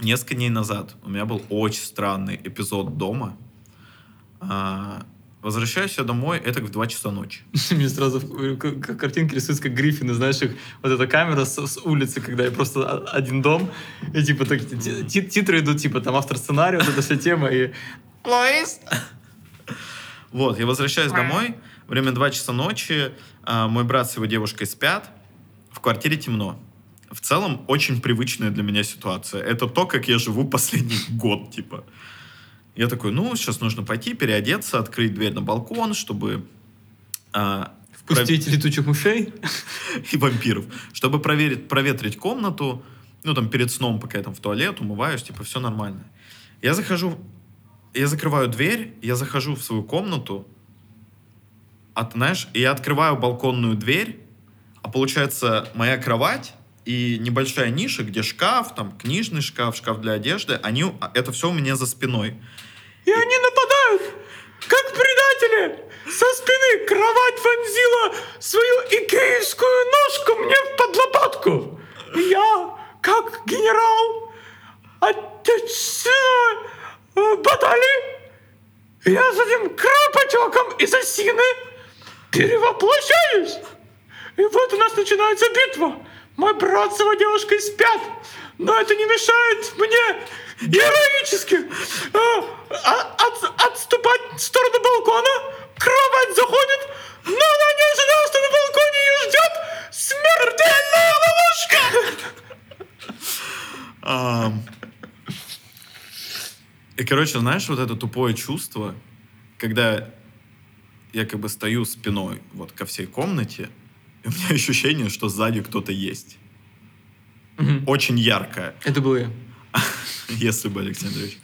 несколько дней назад у меня был очень странный эпизод дома. А, Возвращаюсь я домой, это в 2 часа ночи. Мне сразу как картинки рисуются, как Гриффины, знаешь, их, вот эта камера с, с улицы, когда я просто один дом, и типа так, ти- ти- титры идут, типа там автор сценария, вот эта вся тема, и Лоис! Вот, я возвращаюсь домой, время 2 часа ночи, а, мой брат с его девушкой спят, в квартире темно. В целом, очень привычная для меня ситуация. Это то, как я живу последний год, типа. Я такой, ну, сейчас нужно пойти, переодеться, открыть дверь на балкон, чтобы... а, Впустить летучих мышей. и вампиров. Чтобы проверить, проветрить комнату, ну, там, перед сном, пока я там в туалет умываюсь, типа, все нормально. Я захожу, я закрываю дверь, я захожу в свою комнату, а ты знаешь, и я открываю балконную дверь, а получается, моя кровать и небольшая ниша, где шкаф, там, книжный шкаф, шкаф для одежды, они, у- это все у меня за спиной. И они нападают, как предатели! Со спины кровать вонзила свою икеевскую ножку мне под лопатку. И я, как генерал отечественной э, баталии, я с этим кровопотеком из осины перевоплощаюсь. И вот у нас начинается битва. Мой брат с его девушкой спят. Но это не мешает мне героически э, а- от- отступать в сторону балкона. Кровать заходит, но она не ожидала, что на балконе ее ждет смертельная ловушка. И, короче, знаешь, вот это тупое чувство, когда я как бы стою спиной вот ко всей комнате, у меня ощущение, что сзади кто-то есть. Очень яркое, Это был я. если бы, Александрович.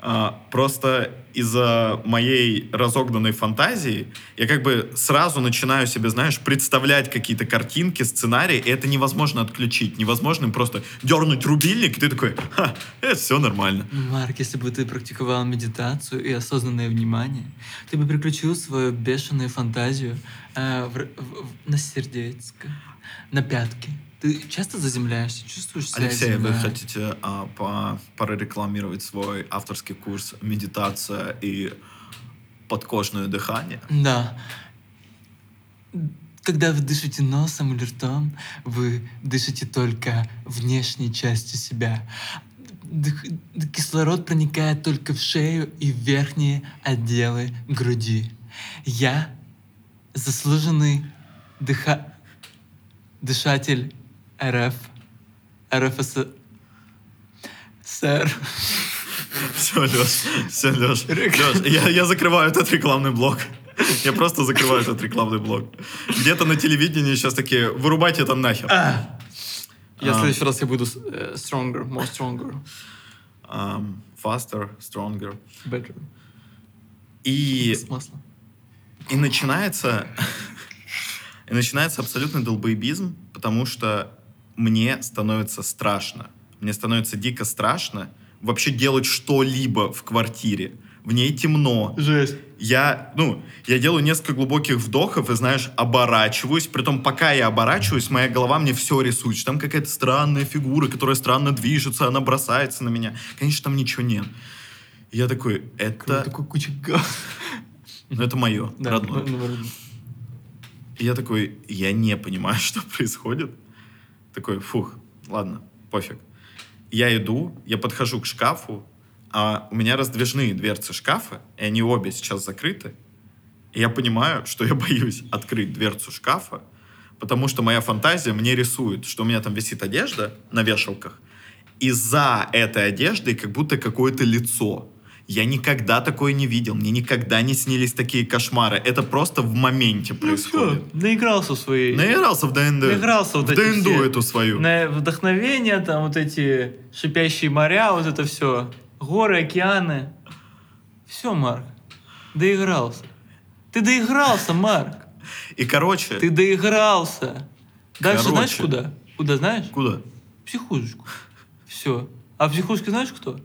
А, просто из-за моей разогнанной фантазии я как бы сразу начинаю себе, знаешь, представлять какие-то картинки, сценарии, и это невозможно отключить. Невозможно им просто дернуть рубильник, и ты такой, ха, это все нормально. Марк, если бы ты практиковал медитацию и осознанное внимание, ты бы переключил свою бешеную фантазию э, в- в- на сердечко, на пятки. Ты часто заземляешься, чувствуешь себя Алексей, вы земля? хотите а, по- прорекламировать свой авторский курс «Медитация и подкожное дыхание»? Да. Когда вы дышите носом или ртом, вы дышите только внешней частью себя. Дых- кислород проникает только в шею и в верхние отделы груди. Я заслуженный дыха... дышатель РФ. РФС... Сэр. Все, Леш, все, Леш. Леш, я, я закрываю этот рекламный блок. Я просто закрываю этот рекламный блок. Где-то на телевидении сейчас такие, вырубайте это нахер. Я А. в следующий раз я буду с- э, stronger, more stronger, Um, faster, stronger. better. И, С маслом. и начинается... И начинается абсолютный долбоебизм, потому что мне становится страшно. Мне становится дико страшно вообще делать что-либо в квартире. В ней темно. Жесть. Я, ну, я делаю несколько глубоких вдохов и, знаешь, оборачиваюсь. Притом, пока я оборачиваюсь, моя голова мне все рисует. что Там какая-то странная фигура, которая странно движется, она бросается на меня. Конечно, там ничего нет. Я такой, это, Такой куча ну, это мое, Да, родное. ну, ну, я такой, я не понимаю, что происходит. Такой, фух, ладно, пофиг. Я иду, я подхожу к шкафу, а у меня раздвижные дверцы шкафа, и они обе сейчас закрыты. И я понимаю, что я боюсь открыть дверцу шкафа, потому что моя фантазия мне рисует, что у меня там висит одежда на вешалках, и за этой одеждой как будто какое-то лицо. Я никогда такое не видел, мне никогда не снились такие кошмары. Это просто в моменте Ну происходит. всё, наигрался в свои... Наигрался в ДНД. Наигрался вот в эти ДНД все. эту свою. На вдохновение, там вот эти шипящие моря, вот это все. Горы, океаны. Все, Марк. Доигрался. Ты доигрался, Марк. И, короче, Ты доигрался. Дальше Короче. знаешь куда? Куда знаешь? куда? Психушечку. Все. А в психушке знаешь кто?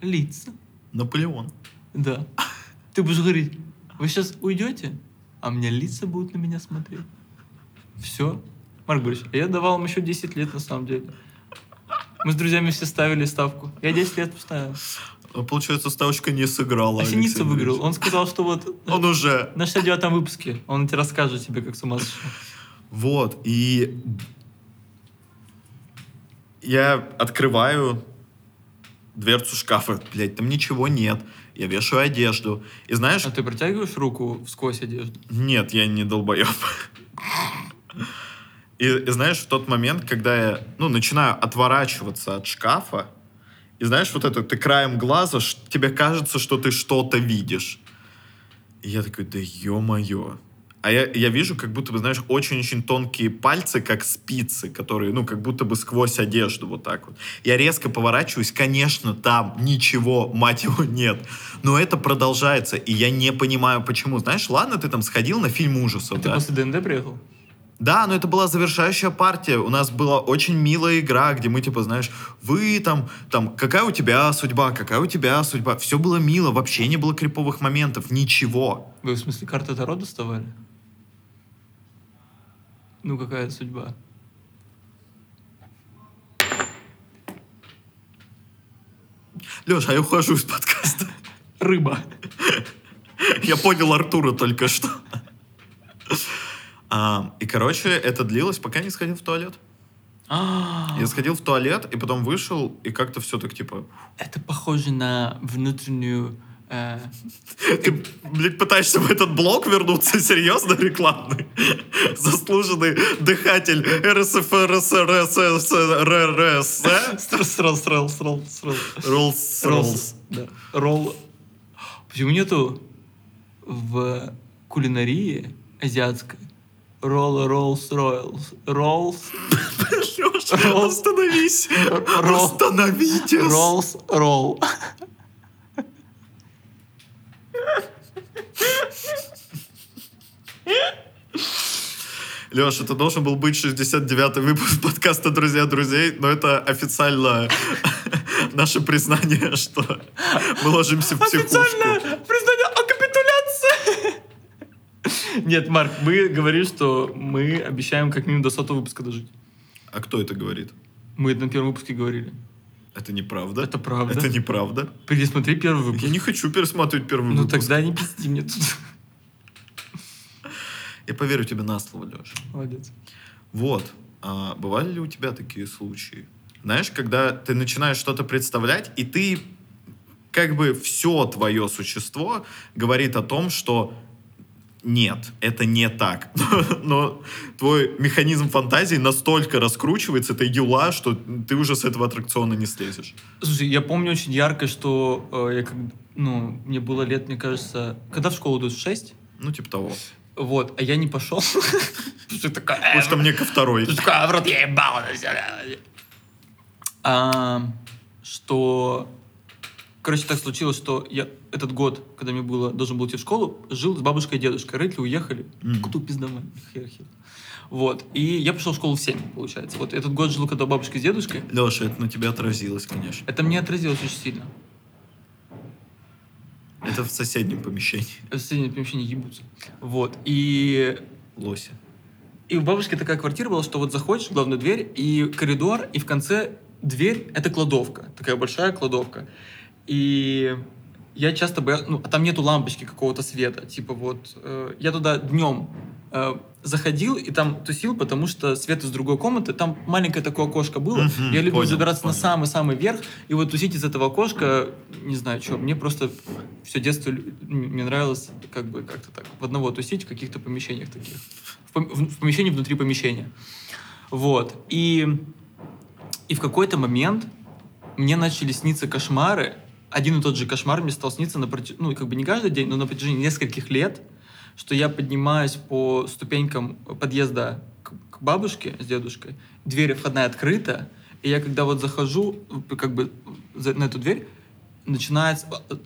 Лица. Наполеон. Да. Ты будешь говорить, вы сейчас уйдете, а у меня лица будут на меня смотреть. Все. Марк Борисович, а я давал вам еще 10 лет на самом деле. Мы с друзьями все ставили ставку. Я 10 лет поставил. Получается, ставочка не сыграла. А Синица выиграл. Он сказал, что вот Он уже. на 69-м выпуске он тебе расскажет тебе, как с ума сошел. Вот, и я открываю дверцу шкафа. Блять, там ничего нет. Я вешаю одежду. И знаешь, А ты протягиваешь руку сквозь одежду? нет, я не долбоеб. И, и знаешь, в тот момент, когда я, ну, начинаю отворачиваться от шкафа, и знаешь, вот это, ты краем глаза, тебе кажется, что ты что-то видишь. И я такой, да ё-моё. А я, я вижу, как будто бы, знаешь, очень-очень тонкие пальцы, как спицы, которые, ну, как будто бы сквозь одежду вот так вот. Я резко поворачиваюсь, конечно, там ничего, мать его, нет. Но это продолжается, и я не понимаю, почему. Знаешь, ладно, ты там сходил на фильм ужасов, А ты да? после ДНД приехал? Да, но это была завершающая партия. У нас была очень милая игра, где мы, типа, знаешь, вы там, там, какая у тебя судьба, какая у тебя судьба. Все было мило, вообще не было криповых моментов, ничего. Вы в смысле карты Таро доставали? Ну, какая судьба? Леша, а я ухожу из подкаста. Рыба. Я понял Артура только что. А, и, короче, это длилось, пока не сходил в туалет. А, Я сходил в туалет, и потом вышел, и как-то все так, типа... Это похоже на внутреннюю... э, Ты, блядь, пытаешься в этот блок вернуться? Серьезно, рекламный? Заслуженный дыхатель срал, срал, срал, срал. Роллс Ролл. Роллс. Ролл. Почему нету в кулинарии азиатской ролл, роллс, ройлс, роллс, Леша, остановись! Остановитесь! роллс, ролл. Леша, это должен был быть 69-й выпуск подкаста «Друзья друзей», но это официально наше признание, что мы ложимся в психушку. Официальное признание о капитуляции. Нет, Марк, мы говорим, что мы обещаем как минимум до сотого выпуска дожить. А кто это говорит? Мы это на первом выпуске говорили. Это неправда. Это правда. Это неправда. Пересмотри первый выпуск. Я не хочу пересматривать первый Ну выпуск. тогда не пизди мне тут. Я поверю тебе на слово, Леша. Молодец. Вот. А бывали ли у тебя такие случаи? Знаешь, когда ты начинаешь что-то представлять, и ты как бы все твое существо говорит о том, что нет, это не так. Но твой механизм фантазии настолько раскручивается, это юла, что ты уже с этого аттракциона не слезешь. Слушай, я помню очень ярко, что э, я как, ну, мне было лет, мне кажется, когда в школу идут в 6, Ну, типа того. вот, а я не пошел. Такое? Потому что мне ко второй. Я ебал. А, Что... Короче, так случилось, что я этот год, когда мне было, должен был идти в школу, жил с бабушкой и дедушкой. Родители уехали. Мгм. Куда пиздавали? Хер хер. Вот. И я пришел в школу в 7, получается. Вот этот год жил, когда бабушка с дедушкой. Леша, это на тебя отразилось, конечно. Это мне отразилось очень сильно. Это в соседнем помещении. В соседнем помещении ебутся. Вот. И Лоси. И у бабушки такая квартира была, что вот заходишь в главную дверь, и коридор, и в конце дверь — это кладовка. Такая большая кладовка. И я часто боялся... Ну, а там нету лампочки какого-то света. Типа вот... э, я туда днем э, заходил и там тусил, потому что свет из другой комнаты. Там маленькое такое окошко было. Мгм, я любил понял, забираться на понял. самый-самый верх. И вот тусить из этого окошка, не знаю, что. Мне просто все детство мне нравилось как бы как-то так. В одного тусить в каких-то помещениях таких. В, пом- в- в помещении внутри помещения. Вот. И, и в какой-то момент мне начали сниться кошмары. Один и тот же кошмар мне стал сниться на протяж- ну, как бы не каждый день, но на протяжении нескольких лет, что я поднимаюсь по ступенькам подъезда к, к бабушке с дедушкой, дверь входная открыта, и я когда вот захожу как бы за- на эту дверь, начинается э,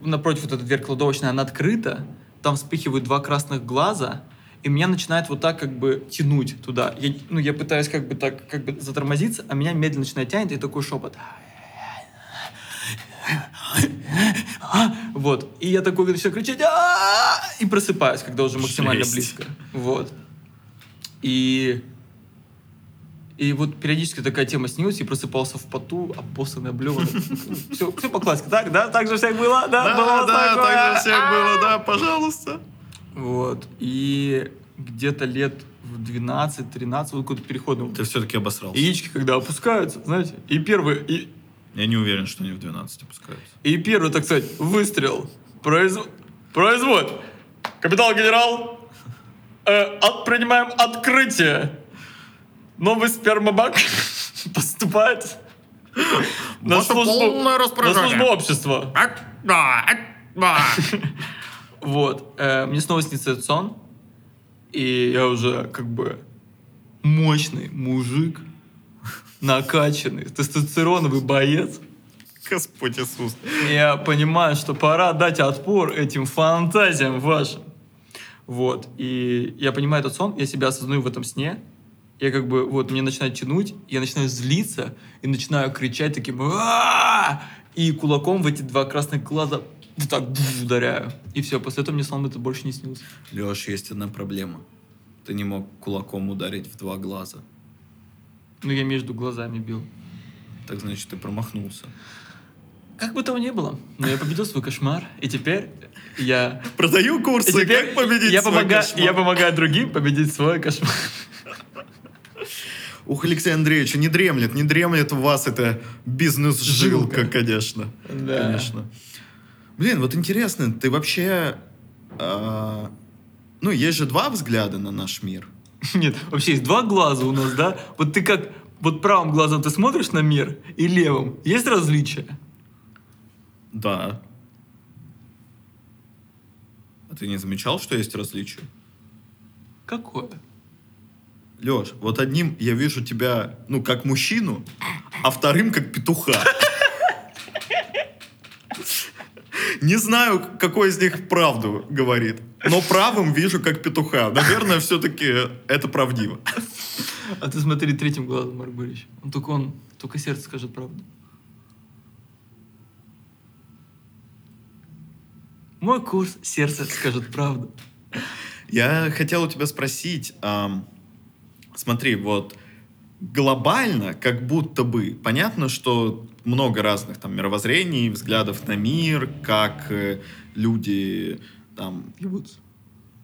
напротив вот эта дверь кладовочная, она открыта, там вспыхивают два красных глаза, и меня начинает вот так как бы тянуть туда. Я, ну, я пытаюсь как бы так как бы затормозиться, а меня медленно начинает тянуть, и такой шепот. Вот. И я такой начинаю кричать и просыпаюсь, когда уже максимально близко. Вот. И И вот периодически такая тема снилась, и просыпался в поту, обоссанный, облеванный. Все, все по классике, так? Да? Так же всех было? Да, Да, было да, такое? так же всех было, да, пожалуйста. Вот. И где-то лет в 12-13, вот какой-то переходный. Ты все-таки обосрался. Яички, когда опускаются, знаете, и первый, и, Я не уверен, что они в 12 опускаются. и первый, так сказать, выстрел произ- производит. Капитал-генерал, э, от- принимаем открытие. Новый спермобак поступает на службу, на службу общества. Вот. э, мне снова снится этот сон. И я уже как бы мощный мужик, накачанный, тестостероновый боец. Господь Иисус. Я понимаю, что пора дать отпор этим фантазиям вашим. Вот. И я понимаю этот сон, я себя осознаю в этом сне. Я как бы, вот, мне начинает тянуть, я начинаю злиться и начинаю кричать таким! И кулаком в эти два красных глаза вот так ударяю. И все, после этого мне сон это больше не снился. Леш, есть одна проблема. Ты не мог кулаком ударить в два глаза. Ну, я между глазами бил. Так значит, ты промахнулся. Как бы того ни было, но я победил свой кошмар, и теперь я... Продаю и курсы, теперь как победить я свой помогаю, кошмар. Я помогаю другим победить свой кошмар. Ух, Алексей Андреевич, не дремлет, не дремлет у вас эта бизнес-жилка, Жилка. конечно. Да. Конечно. Блин, вот интересно, ты вообще... а, ну, есть же два взгляда на наш мир. Нет, вообще есть два глаза у нас, да? Вот ты как... Вот правым глазом ты смотришь на мир, и левым. Есть различия? Да. А ты не замечал, что есть различия? Какое? Леш, вот одним я вижу тебя, ну, как мужчину, а вторым как петуха. Не знаю, какой из них правду говорит, но правым вижу как петуха. Наверное, все-таки это правдиво. А ты смотри третьим глазом, Марк Борисович. Он только он, только сердце скажет правду. Мой курс «Сердце скажет правду». Я хотел у тебя спросить, ам, смотри, вот глобально, как будто бы, понятно, что много разных там мировоззрений, взглядов на мир, как э, люди там Ебутся.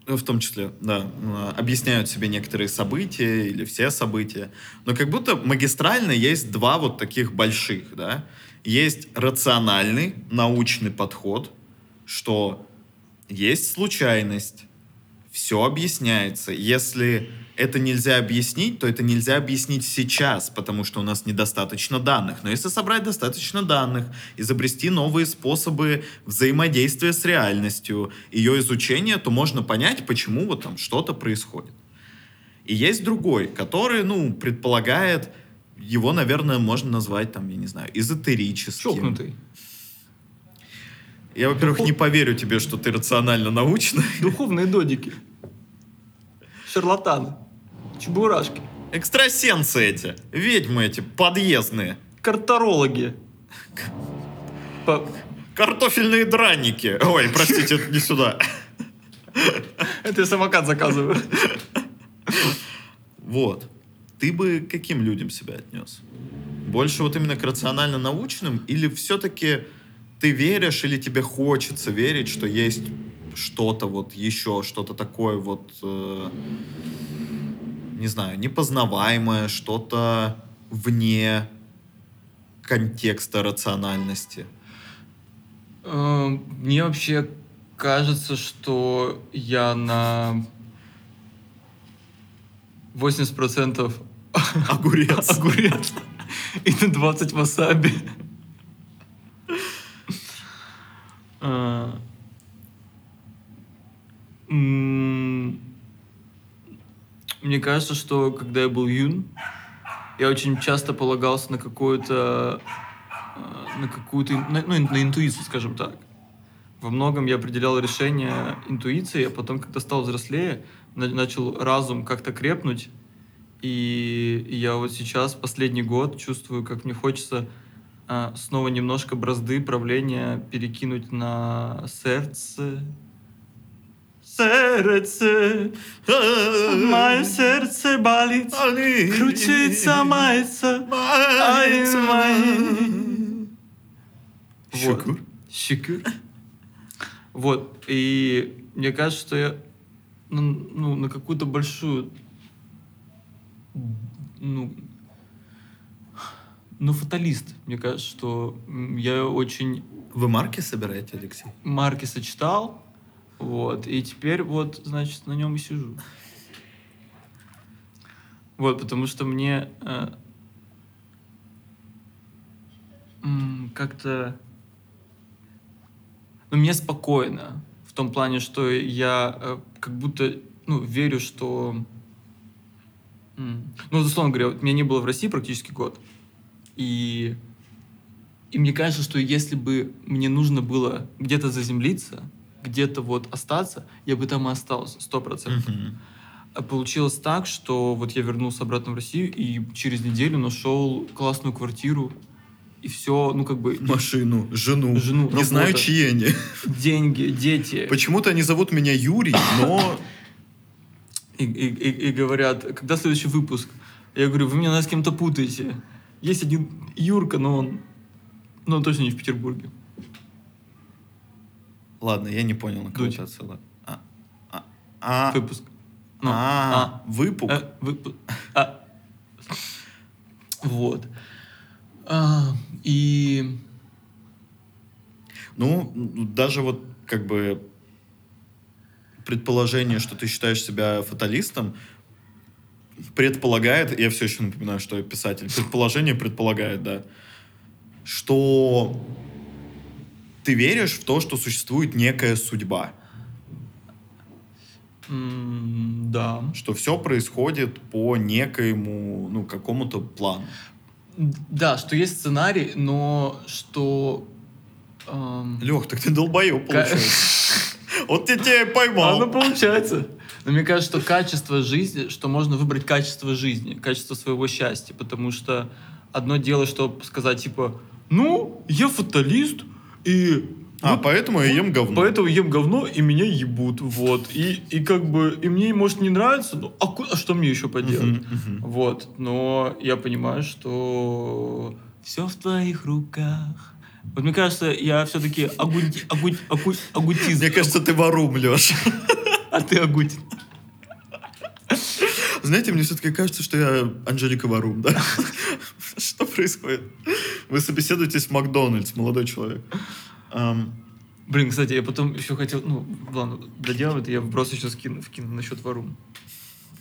Ну, в том числе, да, м, объясняют себе некоторые события или все события. Но как будто магистрально есть два вот таких больших, да. Есть рациональный научный подход, что есть случайность, все объясняется. Если это нельзя объяснить, то это нельзя объяснить сейчас, потому что у нас недостаточно данных. Но если собрать достаточно данных, изобрести новые способы взаимодействия с реальностью, ее изучения, то можно понять, почему вот там что-то происходит. И есть другой, который, ну, предполагает, его, наверное, можно назвать, там, я не знаю, эзотерическим. Чокнутый. Я, во-первых, Духов- не поверю тебе, что ты рационально-научный. Духовные додики. Шарлатаны. Чебурашки. Экстрасенсы эти, ведьмы эти, подъездные, Карторологи. По- картофельные драники. Ой, простите, не сюда. Это я самокат заказываю. Вот. Ты бы каким людям себя отнес? Больше вот именно к рационально-научным? Или все-таки ты веришь или тебе хочется верить, что есть что-то вот еще, что-то такое вот, э, не знаю, непознаваемое, что-то вне контекста рациональности? Э, Мне вообще кажется, что я на 80% Огурец. огурец и на 20 васаби. А, м, Мне кажется, что когда я был юн, я очень часто полагался на какую-то э, на какую-то на- ну, на интуицию, скажем так. Во многом я определял решение интуицией, а потом, когда стал взрослее, на- начал разум как-то крепнуть, и я вот сейчас, последний год, чувствую, как мне хочется а, снова немножко бразды правления перекинуть на сердце, сердце, мое сердце болит, крутится, мается. Шукур. Щекур. Вот, и мне кажется, что я ну, ну, на какую-то большую, ну, ну, фаталист. Мне кажется, что я очень Вы марки собираете, Алексей? марки сочетал, вот, и теперь вот, значит, на нем и сижу. Вот, потому что мне э, как-то... Ну, мне спокойно. В том плане, что я э, как будто, ну, верю, что... Ну, условно говоря, вот меня не было в России практически год. И... И мне кажется, что если бы мне нужно было где-то заземлиться, где-то вот остаться, я бы там и остался, сто процентов. А Получилось так, что вот я вернулся обратно в Россию и через неделю нашел классную квартиру и все, ну как бы Машину, жену. Жену, Не знаю, чьи они. деньги, дети. Почему-то они зовут меня Юрий, но... И, и- и- и говорят, когда следующий выпуск? Я говорю, вы меня с кем-то путаете. Есть один Юрка, но он, но он точно не в Петербурге. Ладно, я не понял, на кого Дудь. ты отсылал. А, а, а, Выпуск. Ну, а, выпук. Э, выпу- а. Вот. А, и Ну, даже вот как бы предположение, что ты считаешь себя фаталистом, предполагает, я все еще напоминаю, что я писатель, предположение предполагает, да, что ты веришь в то, что существует некая судьба, да. что все происходит по некоему, ну, какому-то плану. Да, что есть сценарий, но что... эм, Лех, так ты долбоеб, получается. Вот я тебя и Оно поймал. получается. Но мне кажется, что качество жизни, что можно выбрать качество жизни, качество своего счастья, потому что одно дело, что сказать, типа, ну, я фаталист, и А, вот поэтому я ем говно. Поэтому ем говно, и меня ебут, вот. И, и как бы, и мне, может, не нравится, ну, а, а что мне еще поделать? Мгм, мгм. Вот, но я понимаю, что все в твоих руках. Вот мне кажется, я все-таки агути, агути, агути, агутизм. Мне кажется, ты ворум, Леш. А ты агутин. Знаете, мне все-таки кажется, что я Анжелика Варум, да? Что происходит? Вы собеседуетесь в Макдональдс, молодой человек. Блин, кстати, я потом еще хотел, ну, ладно, доделаю это, я вброс еще скину, вкину насчет варум.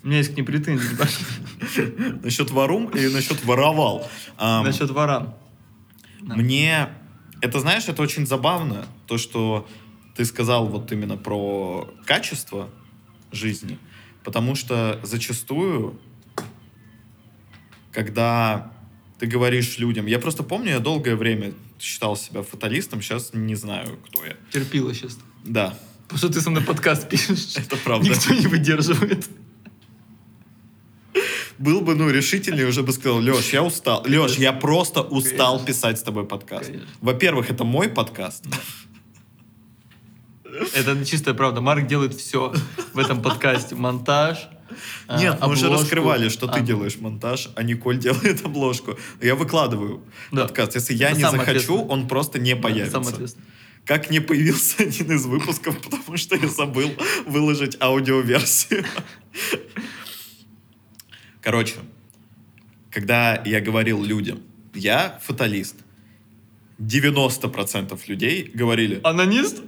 У меня есть к ним претензии. Насчет Варум и насчет воровал. Насчет варан. Да. Мне... Это, знаешь, это очень забавно, то, что ты сказал вот именно про качество жизни, потому что зачастую, когда ты говоришь людям... Я просто помню, я долгое время считал себя фаталистом, сейчас не знаю, кто я. Терпила сейчас. Да, Потому что ты со мной подкаст пишешь. это правда. Никто не выдерживает. Был бы, ну, решительнее, уже бы сказал, Леш, я устал. Леш, я просто устал Конечно. писать с тобой подкаст. Во-первых, это мой подкаст. Это чистая правда. Марк делает все в этом подкасте. Монтаж. А, Нет, мы уже раскрывали, что ты А, делаешь монтаж, а Николь делает обложку. Я выкладываю подкаст. Если я не захочу, он просто не появится. Как не появился один из выпусков, потому что я забыл выложить аудиоверсию. Короче, когда я говорил людям, я фаталист, 90% людей говорили, Анонист?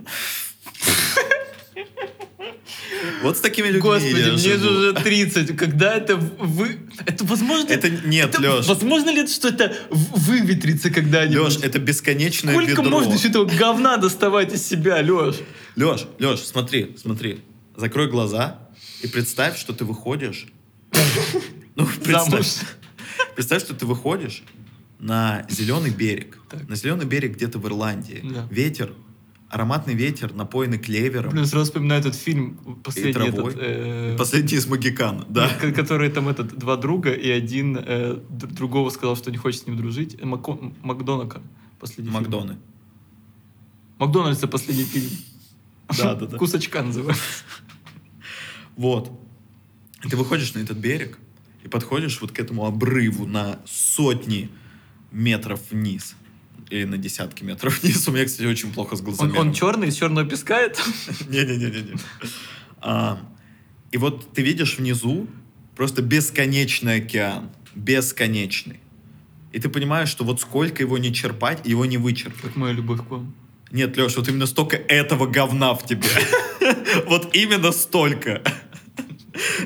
Вот с такими людьми Господи, я мне же живу». уже 30. Когда это вы... Это возможно... Это нет, это- Леш. Возможно ли, это, что это выветрится когда-нибудь? Леш, это бесконечное Сколько ведро. можно еще этого говна доставать из себя, Леш? Леш, Леш, смотри, смотри. Закрой глаза и представь, что ты выходишь. Ну, представь, представь, что ты выходишь на зеленый берег. Так. На зеленый берег где-то в Ирландии. Да. Ветер, ароматный ветер, напоенный клевером. Блин, сразу вспоминаю этот фильм, последний травой. этот... э, Последний из Магикан, да. ко- Который там этот, два друга, и один э, другого сказал, что не хочет с ним дружить. Э, Мако- Макдонака. Последний фильм. Макдоны. Макдональдса последний фильм. Да, да, да. Кусочка называется. Вот. И ты выходишь на этот берег и подходишь вот к этому обрыву на сотни метров вниз. Или на десятки метров вниз. У меня, кстати, очень плохо с Он, глазами. он черный, из черного песка это? Не-не-не-не. А, И вот ты видишь внизу просто бесконечный океан. Бесконечный. И ты понимаешь, что вот сколько его не черпать, его не вычерпать. Как моя любовь к вам. Нет, Леш, вот именно столько этого говна в тебе. Вот именно столько.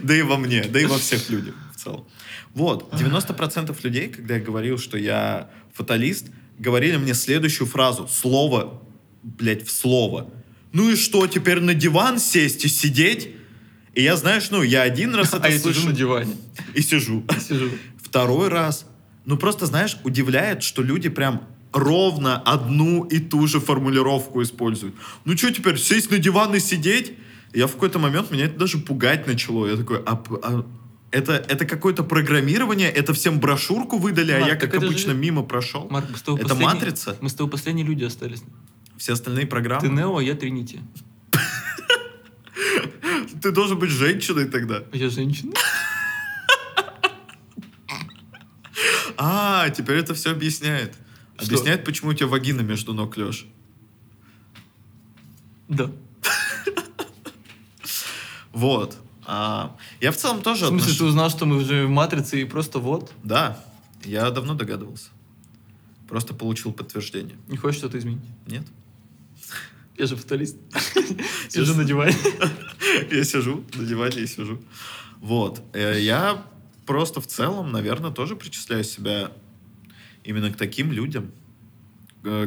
Да и во мне, да и во всех людях в целом. Вот, 90% людей, когда я говорил, что я фаталист, говорили мне следующую фразу. Слово, блядь, в слово. Ну и что, теперь на диван сесть и сидеть? И я, знаешь, ну, я один раз это А я сижу на диване. и сижу. Сижу. Второй раз. Ну, просто, знаешь, удивляет, что люди прям ровно одну и ту же формулировку используют. Ну, что теперь, сесть на диван и сидеть? Я в какой-то момент, меня это даже пугать начало. Я такой, а, а это, это какое-то программирование, это всем брошюрку выдали, а Марк, я, так как это же- обычно, мимо прошел. Марк, мы с тобой Это последние- матрица? Мы с тобой последние люди остались. Все остальные программы. Ты Нео, а я Тринити. Ты должен быть женщиной тогда. А я женщина. А, теперь это все объясняет. Что? Объясняет, почему у тебя вагина между ног, Леш. Да. Вот. А, я в целом В тоже смысле, отношусь- ты узнал, что мы уже в Матрице и просто вот? Да, я давно догадывался. Просто получил подтверждение. Не хочешь что-то изменить? Нет? Я же фаталист. Сижу на диване. Я сижу на диване и сижу. Вот. Э, Я просто в целом, наверное, тоже причисляю себя именно к таким людям,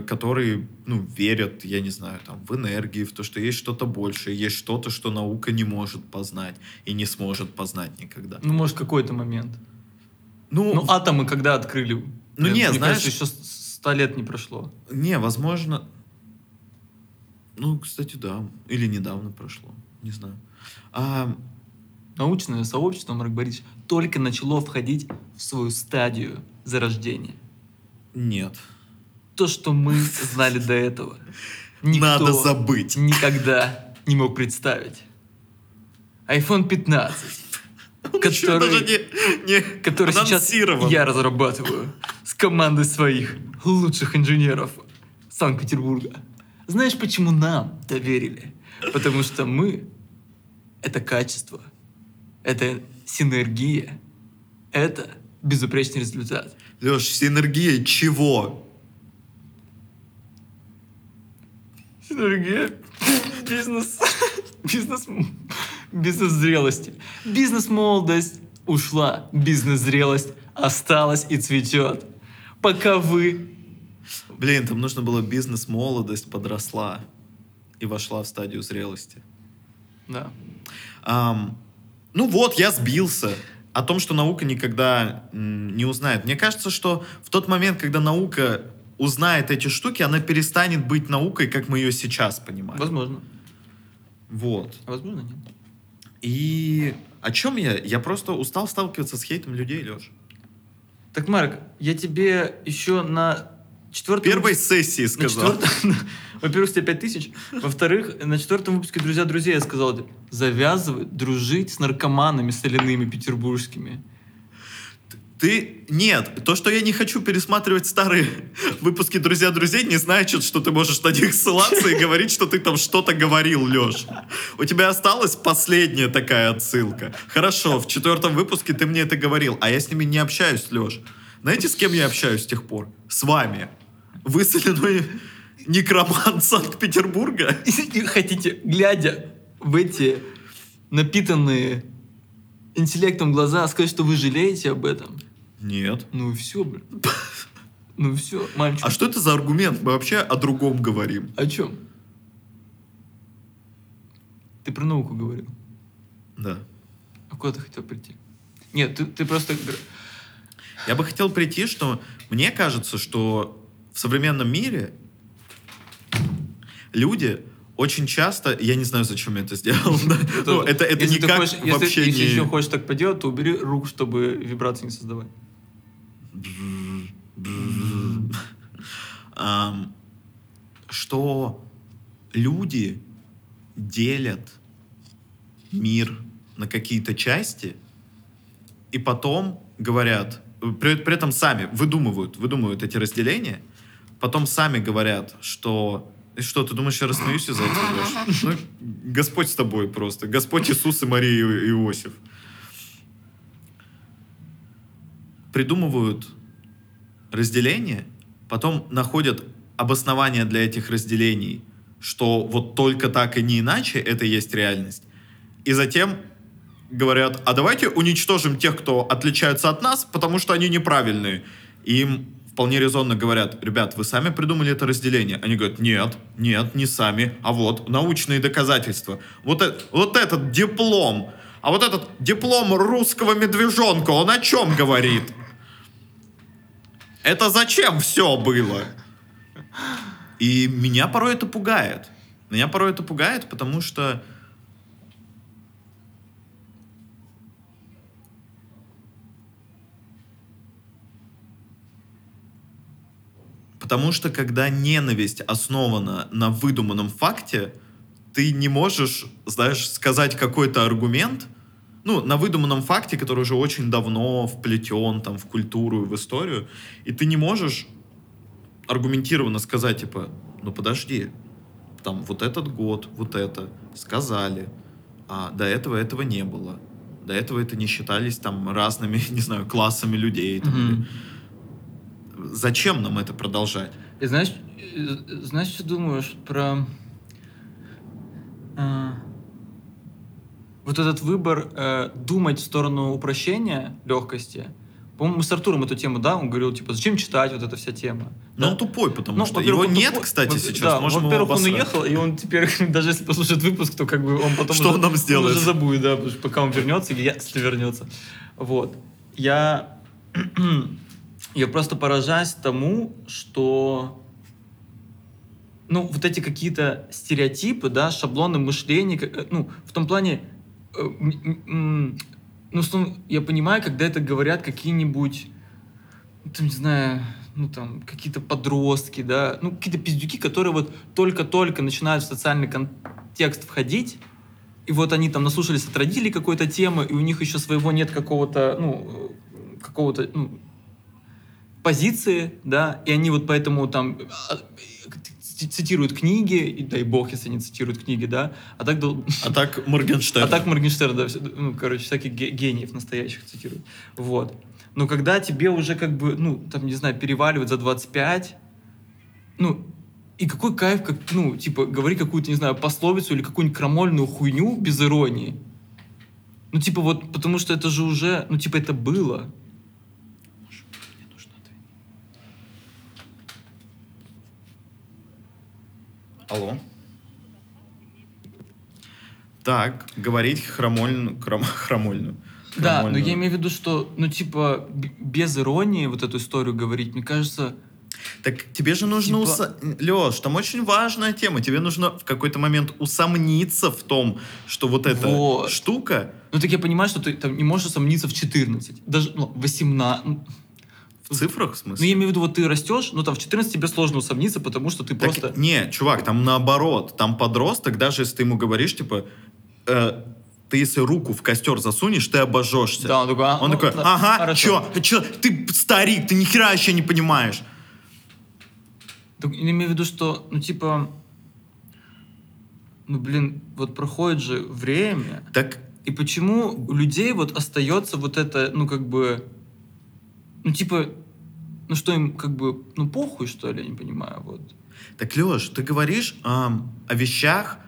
которые, ну, верят, я не знаю, там, в энергии, в то, что есть что-то большее, есть что-то, что наука не может познать и не сможет познать никогда. Ну, может, какой-то момент. Ну, Ну, атомы когда открыли? Ну, не, мне знаешь- кажется, еще с- ста лет не прошло. не, возможно... Ну, кстати, да. Или недавно прошло. Не знаю. А, Научное сообщество, Марк Борисович, только начало входить в свою стадию зарождения. нет. То, что мы знали до этого, никто Надо забыть. никогда не мог представить. iPhone 15, Еще который, даже не, не который сейчас я разрабатываю с командой своих лучших инженеров Санкт-Петербурга. Знаешь, почему нам доверили? Потому что мы — это качество, это синергия, это безупречный результат. Леш, синергия чего? Синергия, бизнес, бизнес, бизнес-зрелости. Бизнес-молодость ушла, бизнес-зрелость осталась и цветет. Пока вы Блин, там нужно было бизнес-молодость подросла и вошла в стадию зрелости. Да. Ам, ну вот, я сбился. О том, что наука никогда не узнает. Мне кажется, что в тот момент, когда наука узнает эти штуки, она перестанет быть наукой, как мы ее сейчас понимаем. Возможно. Вот. А возможно, нет. И о чем я? Я просто устал сталкиваться с хейтом людей, Леш. Так, Марк, я тебе еще на четвертом... Первой сессии сказал. четвертом- Во-первых, с тебя пять тысяч. Во-вторых, на четвертом выпуске «Друзья друзей» я сказал тебе, завязывай дружить с наркоманами соляными петербургскими. Ты... Нет, то, что я не хочу пересматривать старые выпуски «Друзья друзей», не значит, что ты можешь на них ссылаться и говорить, что ты там что-то говорил, Леш. У тебя осталась последняя такая отсылка. Хорошо, в четвертом выпуске ты мне это говорил, а я с ними не общаюсь, Леш. Знаете, с кем я общаюсь с тех пор? С вами. Вы соляной Санкт-Петербурга? Хотите, глядя в эти напитанные интеллектом глаза, сказать, что вы жалеете об этом? Нет. Ну и все, блин. Ну все, мальчик. А что это за аргумент? Мы вообще о другом говорим. О чем? Ты про науку говорил. Да. А куда ты хотел прийти? Нет, ты, ты просто... Я бы хотел прийти, что мне кажется, что в современном мире люди очень часто, я не знаю, зачем я это сделал, да, ну, это, это если никак хочешь- если- вообще если, не... еще хочешь так поделать, то убери рук, чтобы вибрации не создавать. Что люди делят мир на какие-то части, и потом говорят, при, при этом сами выдумывают, выдумывают эти разделения, потом сами говорят, что и что, ты думаешь, я рассмеюсь из-за этого, Леш? Ну, Господь с тобой просто. Господь Иисус и Мария и Иосиф. Придумывают разделение, потом находят обоснование для этих разделений, что вот только так и не иначе это есть реальность. И затем говорят, а давайте уничтожим тех, кто отличаются от нас, потому что они неправильные. И им вполне резонно говорят, ребят, вы сами придумали это разделение. Они говорят, нет, нет, не сами, а вот научные доказательства. Вот, э, вот этот диплом, а вот этот диплом русского медвежонка, он о чем говорит? Это зачем все было? И меня порой это пугает. Меня порой это пугает, потому что Потому что когда ненависть основана на выдуманном факте, ты не можешь, знаешь, сказать какой-то аргумент, ну, на выдуманном факте, который уже очень давно вплетен там в культуру и в историю, и ты не можешь аргументированно сказать, типа, ну подожди, там вот этот год, вот это сказали, а до этого этого не было, до этого это не считались там разными, не знаю, классами людей. Там, Мгм. или- Зачем нам это продолжать? И знаешь, знаешь, что думаешь про а, вот этот выбор э, думать в сторону упрощения, легкости? По-моему, мы с Артуром эту тему, да, он говорил, типа, зачем читать вот эта вся тема? Но Да? он тупой, потому Ну, что его он нет, тупой. кстати, Во- сейчас. Да, Можем во-первых, он уехал, и он теперь, даже если послушает выпуск, то как бы он потом Что уже, он нам сделает? уже забудет, да, потому что пока он вернется, или если вернется. Вот. Я, я просто поражаюсь тому, что ну, вот эти какие-то стереотипы, да, шаблоны мышления, э, ну, в том плане, ну, что я понимаю, когда это говорят какие-нибудь, ну, там, не знаю, ну, там, какие-то подростки, да, ну, какие-то пиздюки, которые вот только-только начинают в социальный контекст входить, и вот они там наслушались от родителей какой-то темы, и у них еще своего нет какого-то, ну, э, какого-то, ну, позиции, да, и они вот поэтому там а, цитируют книги, и дай бог, если они цитируют книги, да, а так, дол- А так Моргенштерн. а так Моргенштерн, да, ну, короче, всяких ге- гениев настоящих цитируют, вот. Но когда тебе уже как бы, ну, там, не знаю, переваливают за 25, ну, и какой кайф, как, ну, типа, говори какую-то, не знаю, пословицу или какую-нибудь крамольную хуйню без иронии. Ну, типа, вот, потому что это же уже, ну, типа, это было. Алло. Так, говорить хромольную, хром- хромольную. Да, но я имею в виду, что, ну, типа, без иронии вот эту историю говорить, мне кажется, Так тебе же нужно... Типа- Леш, там очень важная тема. Тебе нужно в какой-то момент усомниться в том, что вот эта Вот. штука... ну, так я понимаю, что ты там не можешь усомниться в 14, даже, ну, 18. Ну, В цифрах, в ну, смысле? я имею в виду, вот ты растешь, но там в 14 тебе сложно усомниться, потому что ты Так, просто... Не, чувак, там наоборот. Там подросток, даже если ты ему говоришь, типа, э, ты если руку в костер засунешь, ты обожжешься. Да, он такой, а, Он ну, такой, ага, хорошо. чё, чё, ты старик, ты ни хера еще не понимаешь. Так, я имею в виду, что, ну, типа, ну, блин, вот проходит же время, Так и почему у людей вот остается вот это, ну, как бы, ну, типа, ну, что им, как бы, ну, похуй, что ли, я не понимаю, вот. Так, Леш, ты говоришь ам, о вещах,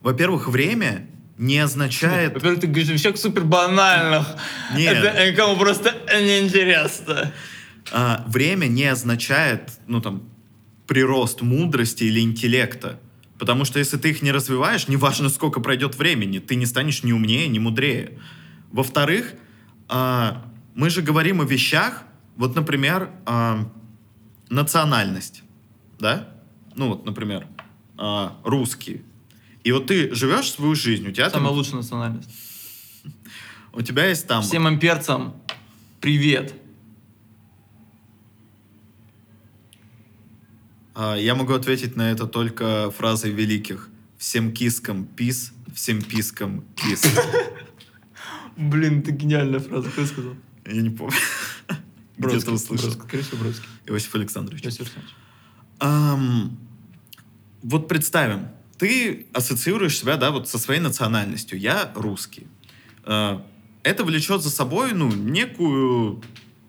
во-первых, время не означает... Во-первых, ты говоришь о вещах супер банальных. Нет. Это никому просто неинтересно. а, время не означает, ну, там, прирост мудрости или интеллекта. Потому что если ты их не развиваешь, неважно, сколько пройдет времени, ты не станешь ни умнее, ни мудрее. Во-вторых, а, мы же говорим о вещах, вот, например, а, национальность, да? Ну, вот, например, а, русский. И вот ты живешь свою жизнь, у тебя Самая там, лучшая национальность. у тебя есть там... Всем имперцам привет. А, Я могу ответить на это только фразой великих. Всем кискам пис, всем пискам кис. Блин, это гениальная фраза. Кто сказал? Я не помню. Бродский. услышал. Скорее всего, Бродский. Иосиф Александрович. Иосиф Александрович. Ам, вот представим, ты ассоциируешь себя, да, вот со своей национальностью. Я русский. Э, Это влечет за собой, ну, некую,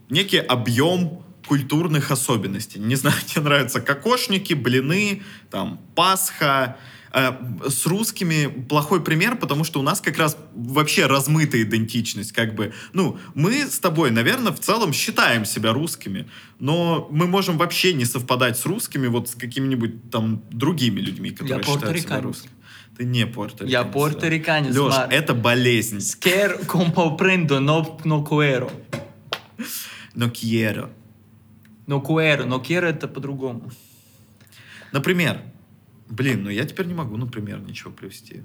некий объем культурных особенностей. Не знаю, тебе нравятся кокошники, блины, там, Пасха. Э, С русскими плохой пример, потому что у нас как раз вообще размытая идентичность. Как бы, ну, мы с тобой, наверное, в целом считаем себя русскими, но мы можем вообще не совпадать с русскими вот с какими-нибудь там другими людьми, которые считают себя русскими. Ты не порториканец. Я порториканец, Леш, Марк. это болезнь. Скер comprendo, но, но quiero. Но quiero. Но quiero, но quiero это по-другому. Например, блин, ну я теперь не могу, например, ничего привести.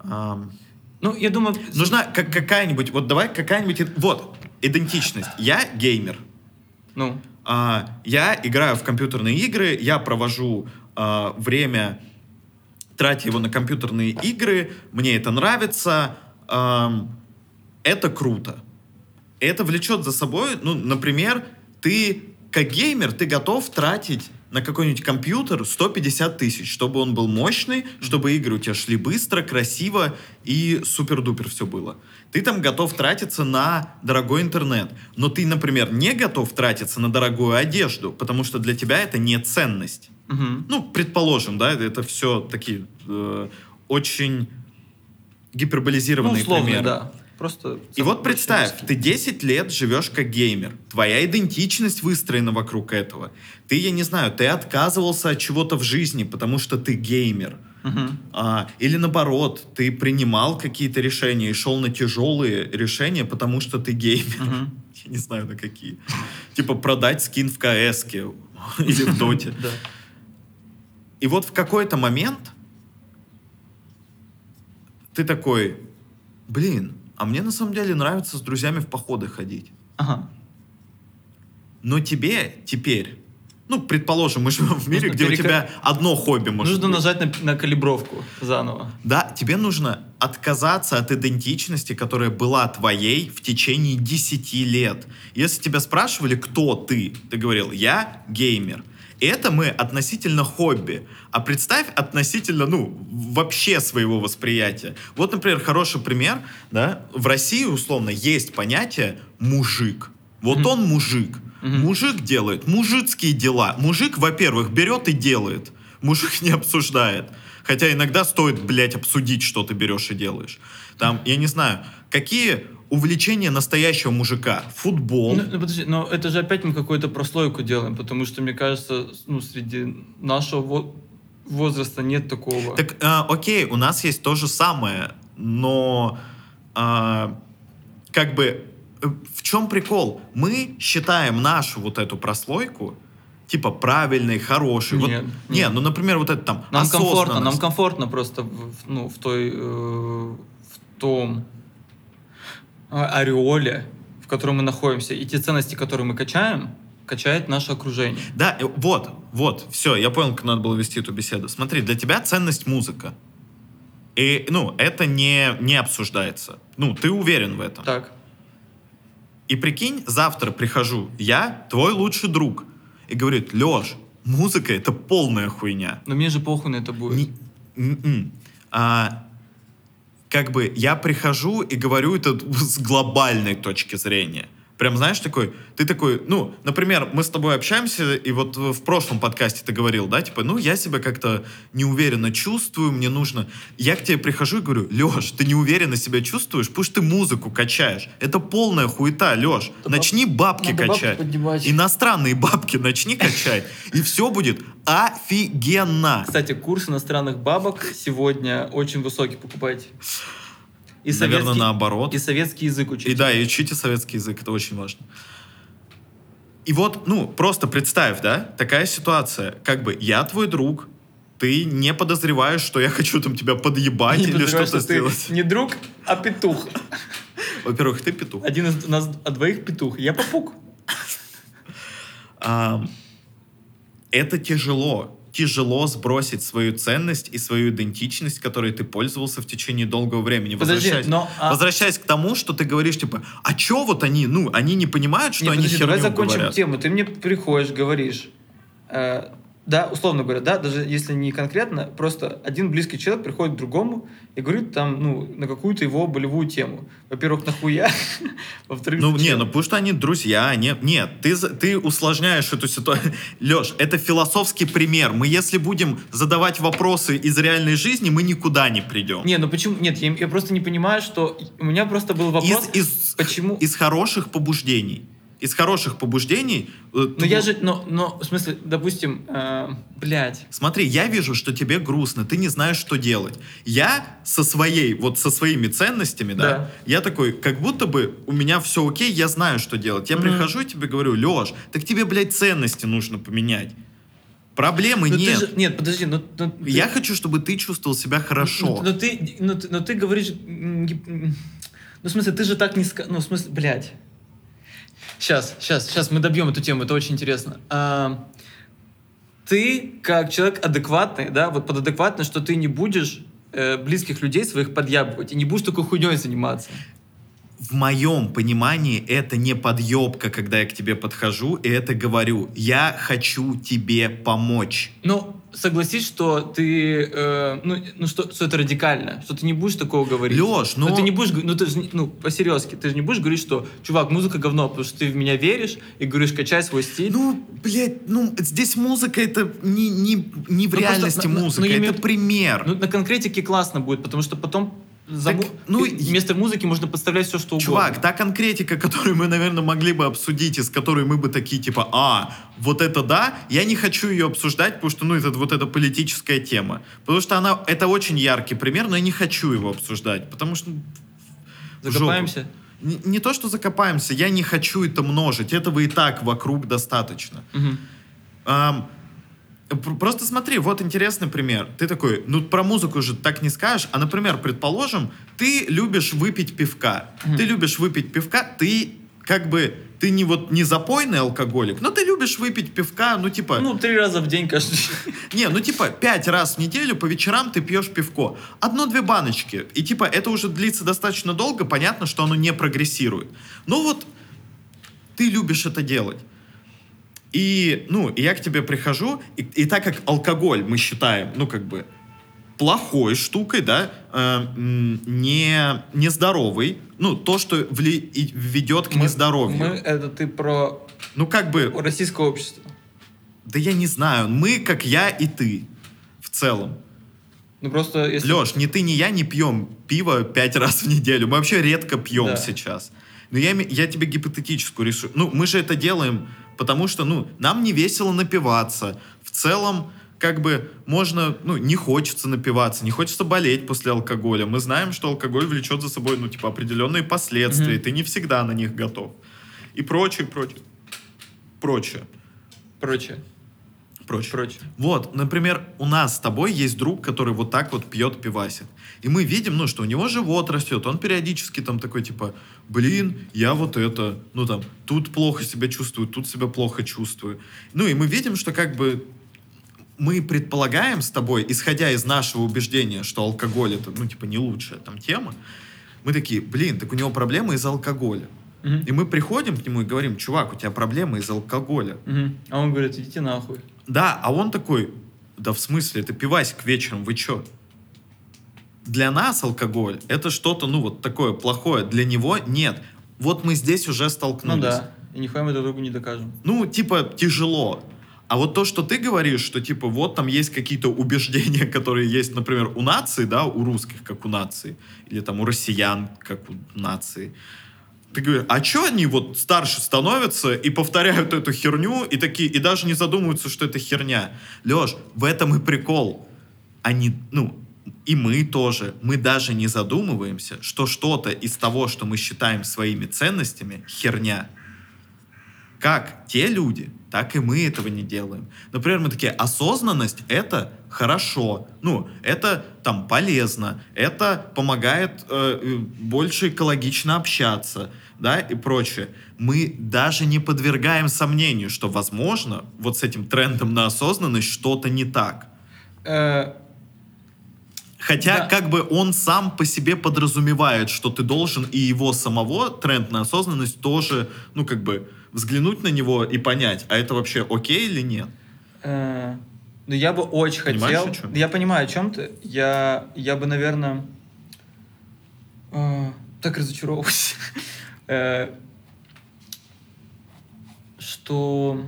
Ам, Ну, я думаю... нужна как- какая-нибудь, вот давай какая-нибудь, вот, идентичность. Я геймер. Ну, А, я играю в компьютерные игры, я провожу а, время, тратя его на компьютерные игры, мне это нравится, ам, это круто. Это влечет за собой, ну, например, ты как геймер, ты готов тратить на какой-нибудь компьютер 150 тысяч, чтобы он был мощный, чтобы игры у тебя шли быстро, красиво и супер-дупер все было. Ты там готов тратиться на дорогой интернет, но ты, например, не готов тратиться на дорогую одежду, потому что для тебя это не ценность. мгм. Ну, предположим, да, это все такие э, очень ну гиперболизированные условно, примеры. да. Просто... И вот представь, ты 10 лет живешь как геймер. Твоя идентичность выстроена вокруг этого. Ты, я не знаю, ты отказывался от чего-то в жизни, потому что ты геймер. Мгм. А, или наоборот, ты принимал какие-то решения и шел на тяжелые решения, потому что ты геймер. Мгм. Я не знаю, на какие. Типа продать скин в КС или в Доте. И вот в какой-то момент ты такой, блин, а мне на самом деле нравится с друзьями в походы ходить. Ага. Но тебе теперь, ну, предположим, мы живем в мире, Нужно где у перека- тебя одно хобби может Нужно быть. нажать на, на калибровку заново. Да, тебе нужно отказаться от идентичности, которая была твоей в течение 10 лет. Если тебя спрашивали, кто ты, ты говорил, я геймер. И это мы относительно хобби. А представь относительно, ну, вообще своего восприятия. Вот, например, хороший пример, да, в России, условно, есть понятие «мужик». Вот Мгм. он мужик. Мгм. Мужик делает мужицкие дела. Мужик, во-первых, берет и делает. Мужик не обсуждает. Хотя иногда стоит, блядь, обсудить, что ты берешь и делаешь. Там, я не знаю, какие увлечения настоящего мужика? Футбол. Ну, ну, подожди, но это же опять мы какую-то прослойку делаем, потому что, мне кажется, ну, среди нашего во- возраста нет такого. Так, а, окей, у нас есть то же самое, но а, как бы э, в чем прикол? Мы считаем нашу вот эту прослойку типа правильной, хорошей. Вот- Нет, не, нет. ну, например, вот это там Нам комфортно, нам комфортно просто в, ну, в той, э, в том ореоле, в котором мы находимся, и те ценности, которые мы качаем, качает наше окружение. Да, э, вот, вот, все, я понял, как надо было вести эту беседу. Смотри, для тебя ценность музыка. И, ну, это не, не обсуждается. Ну, ты уверен в этом. Так. И прикинь, завтра прихожу я, твой лучший друг, и говорит, Леш, музыка это полная хуйня. Но мне же похуй на это будет. Не-. А, как бы я прихожу и говорю это с глобальной точки зрения. Прям, знаешь, такой, ты такой, ну, например, мы с тобой общаемся, и вот в прошлом подкасте ты говорил, да, типа, ну, я себя как-то неуверенно чувствую, мне нужно... Я к тебе прихожу и говорю, Леш, ты неуверенно себя чувствуешь, что ты музыку качаешь. Это полная хуета, Леш. Да Начни бабки надо бабки качать. поднимать. Иностранные бабки начни качать, и все будет офигенно. Кстати, курс иностранных бабок сегодня очень высокий, покупайте. И Наверное, наоборот. и советский язык учите. И да, и учите советский язык, это очень важно. И вот, ну, просто представь, да, такая ситуация, как бы я твой друг, ты не подозреваешь, что я хочу там тебя подъебать Не или что-то что сделать. не друг, а петух. Во-первых, ты петух. Один из нас, от двоих петух. Я попуг. А, это тяжело. Тяжело сбросить свою ценность и свою идентичность, которой ты пользовался в течение долгого времени. Подожди, Возвращаясь, но, а- возвращаясь к тому, что ты говоришь, типа, а чё вот они, ну, они не понимают, что Не, они подожди, давай херню закончим говорят. тему. Ты мне приходишь, говоришь, э, да, условно говоря, да, даже если не конкретно, просто один близкий человек приходит к другому и говорит там, ну, на какую-то его болевую тему. Во-первых, нахуя? Во-вторых, Ну, не, ну потому что они друзья, они... Нет, ты, ты усложняешь эту ситуацию. Леш, это философский пример. Мы, если будем задавать вопросы из реальной жизни, мы никуда не придем. Не, ну почему? Нет, я, я просто не понимаю, что у меня просто был вопрос, из, из, почему? из хороших побуждений. Из хороших побуждений... э, Ну я же, но, но в смысле, допустим, э, блядь. Смотри, я вижу, что тебе грустно, ты не знаешь, что делать. Я со своей, вот со своими ценностями, да, Да. я такой, как будто бы у меня все окей, я знаю, что делать. Я Мгм. прихожу и тебе говорю, Леш, так тебе, блядь, ценности нужно поменять. Проблемы ты нет. же- нет, подожди, ну, ну, ты- Я хочу, чтобы ты чувствовал себя хорошо. Но ты, ну, ты, но ты говоришь, ну, в смысле, ты же так не ска... Ну, в смысле, блядь. Сейчас, сейчас, сейчас мы добьем эту тему, это очень интересно. А, ты, как человек адекватный, да, вот под адекватно, что ты не будешь э, близких людей своих подъябывать и не будешь такой хуйней заниматься. В моем понимании это не подъебка, когда я к тебе подхожу и это говорю. Я хочу тебе помочь. Ну, согласись, что ты, э, ну, ну что, что это радикально, что ты не будешь такого говорить. Лёш, ну- ты не будешь, ну ты же, ну, по-серьезки, ты же не будешь говорить, что, чувак, музыка говно, потому что ты в меня веришь и говоришь, качай свой стиль. Ну, блядь, ну, здесь музыка это не, не, не в Ну, просто реальности на- на- музыка, ну, это имею пример. Ну, на конкретике классно будет, потому что потом за Так, ну, вместо музыки можно подставлять все, что угодно. Чувак, та конкретика, которую мы, наверное, могли бы обсудить, и с которой мы бы такие, типа, а, вот это да, я не хочу ее обсуждать, потому что, ну, это вот эта политическая тема. Потому что она, это очень яркий пример, но я не хочу его обсуждать, потому что... жопу. Закопаемся? Не, не то, что закопаемся, я не хочу это множить, этого и так вокруг достаточно. Ам, пр- Просто смотри, вот интересный пример. Ты такой, ну про музыку же так не скажешь, а, например, предположим, ты любишь выпить пивка. Мгм. Ты любишь выпить пивка, ты как бы, ты не вот не запойный алкоголик, но ты любишь выпить пивка, ну типа, Ну, три раза в день каждый. не, ну типа пять раз в неделю по вечерам ты пьешь пивко. Одно-две баночки. И типа это уже длится достаточно долго, понятно, что оно не прогрессирует. Ну вот ты любишь это делать. И, ну, и я к тебе прихожу, и, и так как алкоголь мы считаем, ну, как бы, плохой штукой, да, э, не, нездоровый, ну, то, что вли- ведет к Мы- нездоровью. Мы, это ты про Ну, как бы, российское общество. да я не знаю, мы, как я и ты, в целом. Ну, просто если... Леш, ни ты, ни я не пьем пиво пять раз в неделю. Мы вообще редко пьем Да. сейчас. Но я, я тебе гипотетическую рисую. Ну, мы же это делаем, потому что, ну, нам не весело напиваться. В целом, как бы, можно, ну, не хочется напиваться, не хочется болеть после алкоголя. Мы знаем, что алкоголь влечет за собой, ну, типа, определенные последствия. Мгм. Ты не всегда на них готов. И прочее, прочее. Прочее. Прочее. Прочее. Прочее. Вот, например, у нас с тобой есть друг, который вот так вот пьет пивасик. И мы видим, ну, что у него живот растет, он периодически там такой, типа, блин, я вот это, ну, там, тут плохо себя чувствую, тут себя плохо чувствую. Ну, и мы видим, что как бы мы предполагаем с тобой, исходя из нашего убеждения, что алкоголь это, ну, типа, не лучшая там тема, мы такие, блин, так у него проблемы из-за алкоголя. Мгм. И мы приходим к нему и говорим, чувак, у тебя проблемы из-за алкоголя. Мгм. А он говорит, идите нахуй. Да, а он такой, да в смысле, это пивасик вечером, вы чё? Для нас алкоголь это что-то, ну вот такое плохое, для него нет. Вот мы здесь уже Ну столкнулись. да. И нихуя мы друг другу не докажем. Ну, типа, тяжело. А вот то, что ты говоришь, что, типа, вот там есть какие-то убеждения, которые есть, например, у нации, да, у русских, как у нации, или там у россиян, как у нации. Ты говоришь, а чё они вот старше становятся и повторяют эту херню, и такие, и даже не задумываются, что это херня? Леш, в этом и прикол. Они, ну, и мы тоже, мы даже не задумываемся, что что-то из того, что мы считаем своими ценностями, херня. Как те люди, так и мы этого не делаем. Например, мы такие, осознанность — это хорошо, ну, это там полезно, это помогает э, э, больше экологично общаться, да, и прочее, мы даже не подвергаем сомнению, что, возможно, вот с этим трендом на осознанность что-то не так. Э, Хотя, Да. как бы он сам по себе подразумевает, что ты должен и его самого тренд на осознанность тоже, ну, как бы, взглянуть на него и понять, а это вообще окей или нет. Э, Ну, я бы очень Понимаешь, хотел... Я понимаю, о чем ты. Я, я бы, наверное... э, так разочаровываюсь. Э, Что...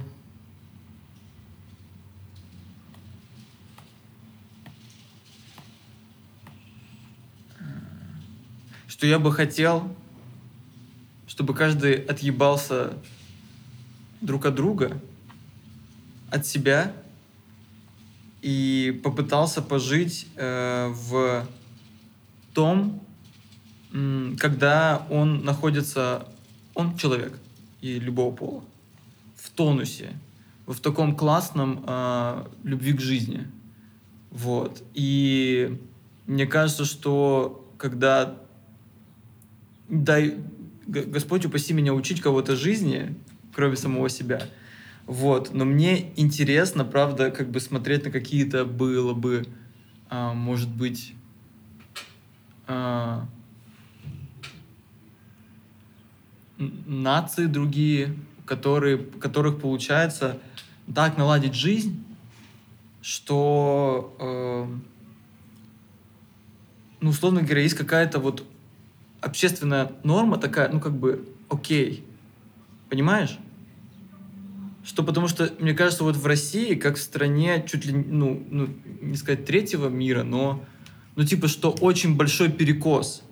Что я бы хотел, чтобы каждый отъебался друг от друга, от себя и попытался пожить э, в том, когда он находится, он человек и любого пола, в тонусе, в таком классном э, любви к жизни. Вот. И мне кажется, что когда дай Господь упаси меня учить кого-то жизни, кроме самого себя. Вот. Но мне интересно, правда, как бы смотреть на какие-то было бы, а, может быть, а, нации другие, которые, которых получается так наладить жизнь, что, э, ну, условно говоря, есть какая-то вот общественная норма такая, ну, как бы, окей. Понимаешь? Что потому что, мне кажется, вот в России, как в стране чуть ли, ну, ну не сказать третьего мира, но, ну, типа, что очень большой перекос.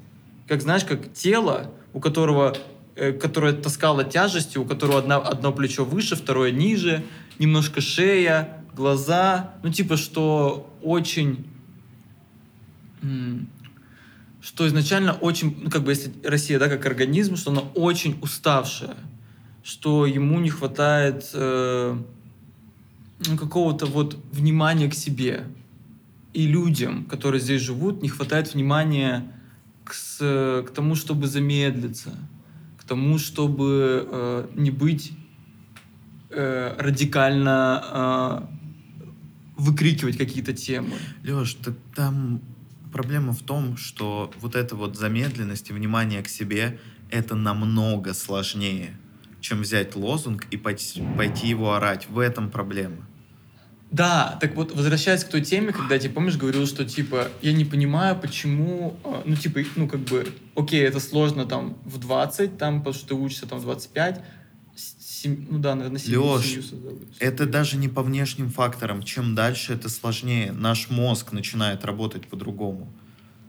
Как, знаешь, как тело, у которого, э, которое таскало тяжести, у которого одна, одно плечо выше, второе ниже, немножко шея, глаза, ну, типа, что очень... что изначально очень, ну, как бы, если Россия, да, как организм, что она очень уставшая, что ему не хватает э, ну, какого-то вот внимания к себе. И людям, которые здесь живут, не хватает внимания к, с- к тому, чтобы замедлиться, тому, чтобы э, не быть э, радикально э, выкрикивать какие-то темы. Леш, так там проблема в том, что вот эта вот замедленность и внимание к себе это намного сложнее, чем взять лозунг и пойти, пойти его орать. В этом проблема. Да, так вот, возвращаясь к той теме, когда, типа, помнишь, говорил, что, типа, я не понимаю, почему, э, ну, типа, ну, как бы, окей, это сложно, там, в 20, там, потому что ты учишься, там, в 25, с- сем- ну, да, наверное, семью, Лёш, семью создавать. Это даже не по внешним факторам. Чем дальше, это сложнее. Наш мозг начинает работать по-другому.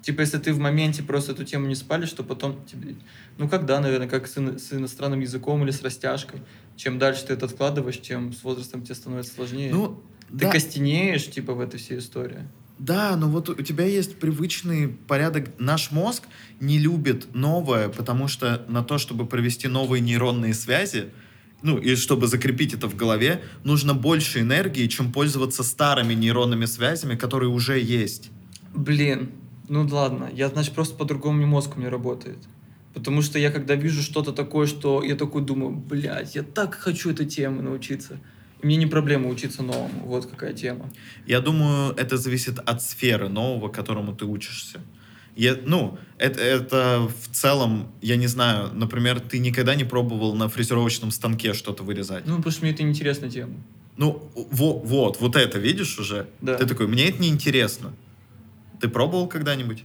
Типа, если ты в моменте просто эту тему не спалишь, то потом тебе... Ну, как да, наверное, как с, ино- с иностранным языком или с растяжкой. Чем дальше ты это откладываешь, тем с возрастом тебе становится сложнее. Ну, ты да, костенеешь, типа, в этой всей истории. да, но вот у тебя есть привычный порядок. Наш мозг не любит новое, потому что на то, чтобы провести новые нейронные связи, ну, и чтобы закрепить это в голове, нужно больше энергии, чем пользоваться старыми нейронными связями, которые уже есть. Блин, ну ладно, я, значит, просто по-другому мозг у меня работает. Потому что я когда вижу что-то такое, что я такой думаю, блядь, я так хочу этой темы научиться. Мне не проблема учиться новому. Вот какая тема. Я думаю, это зависит от сферы нового, которому ты учишься. Я, ну, это, это в целом, я не знаю, например, ты никогда не пробовал на фрезеровочном станке что-то вырезать. Ну, потому что мне это неинтересная тема. Ну, во- вот, вот это видишь уже? Да. Ты такой, мне это не интересно. Ты пробовал когда-нибудь?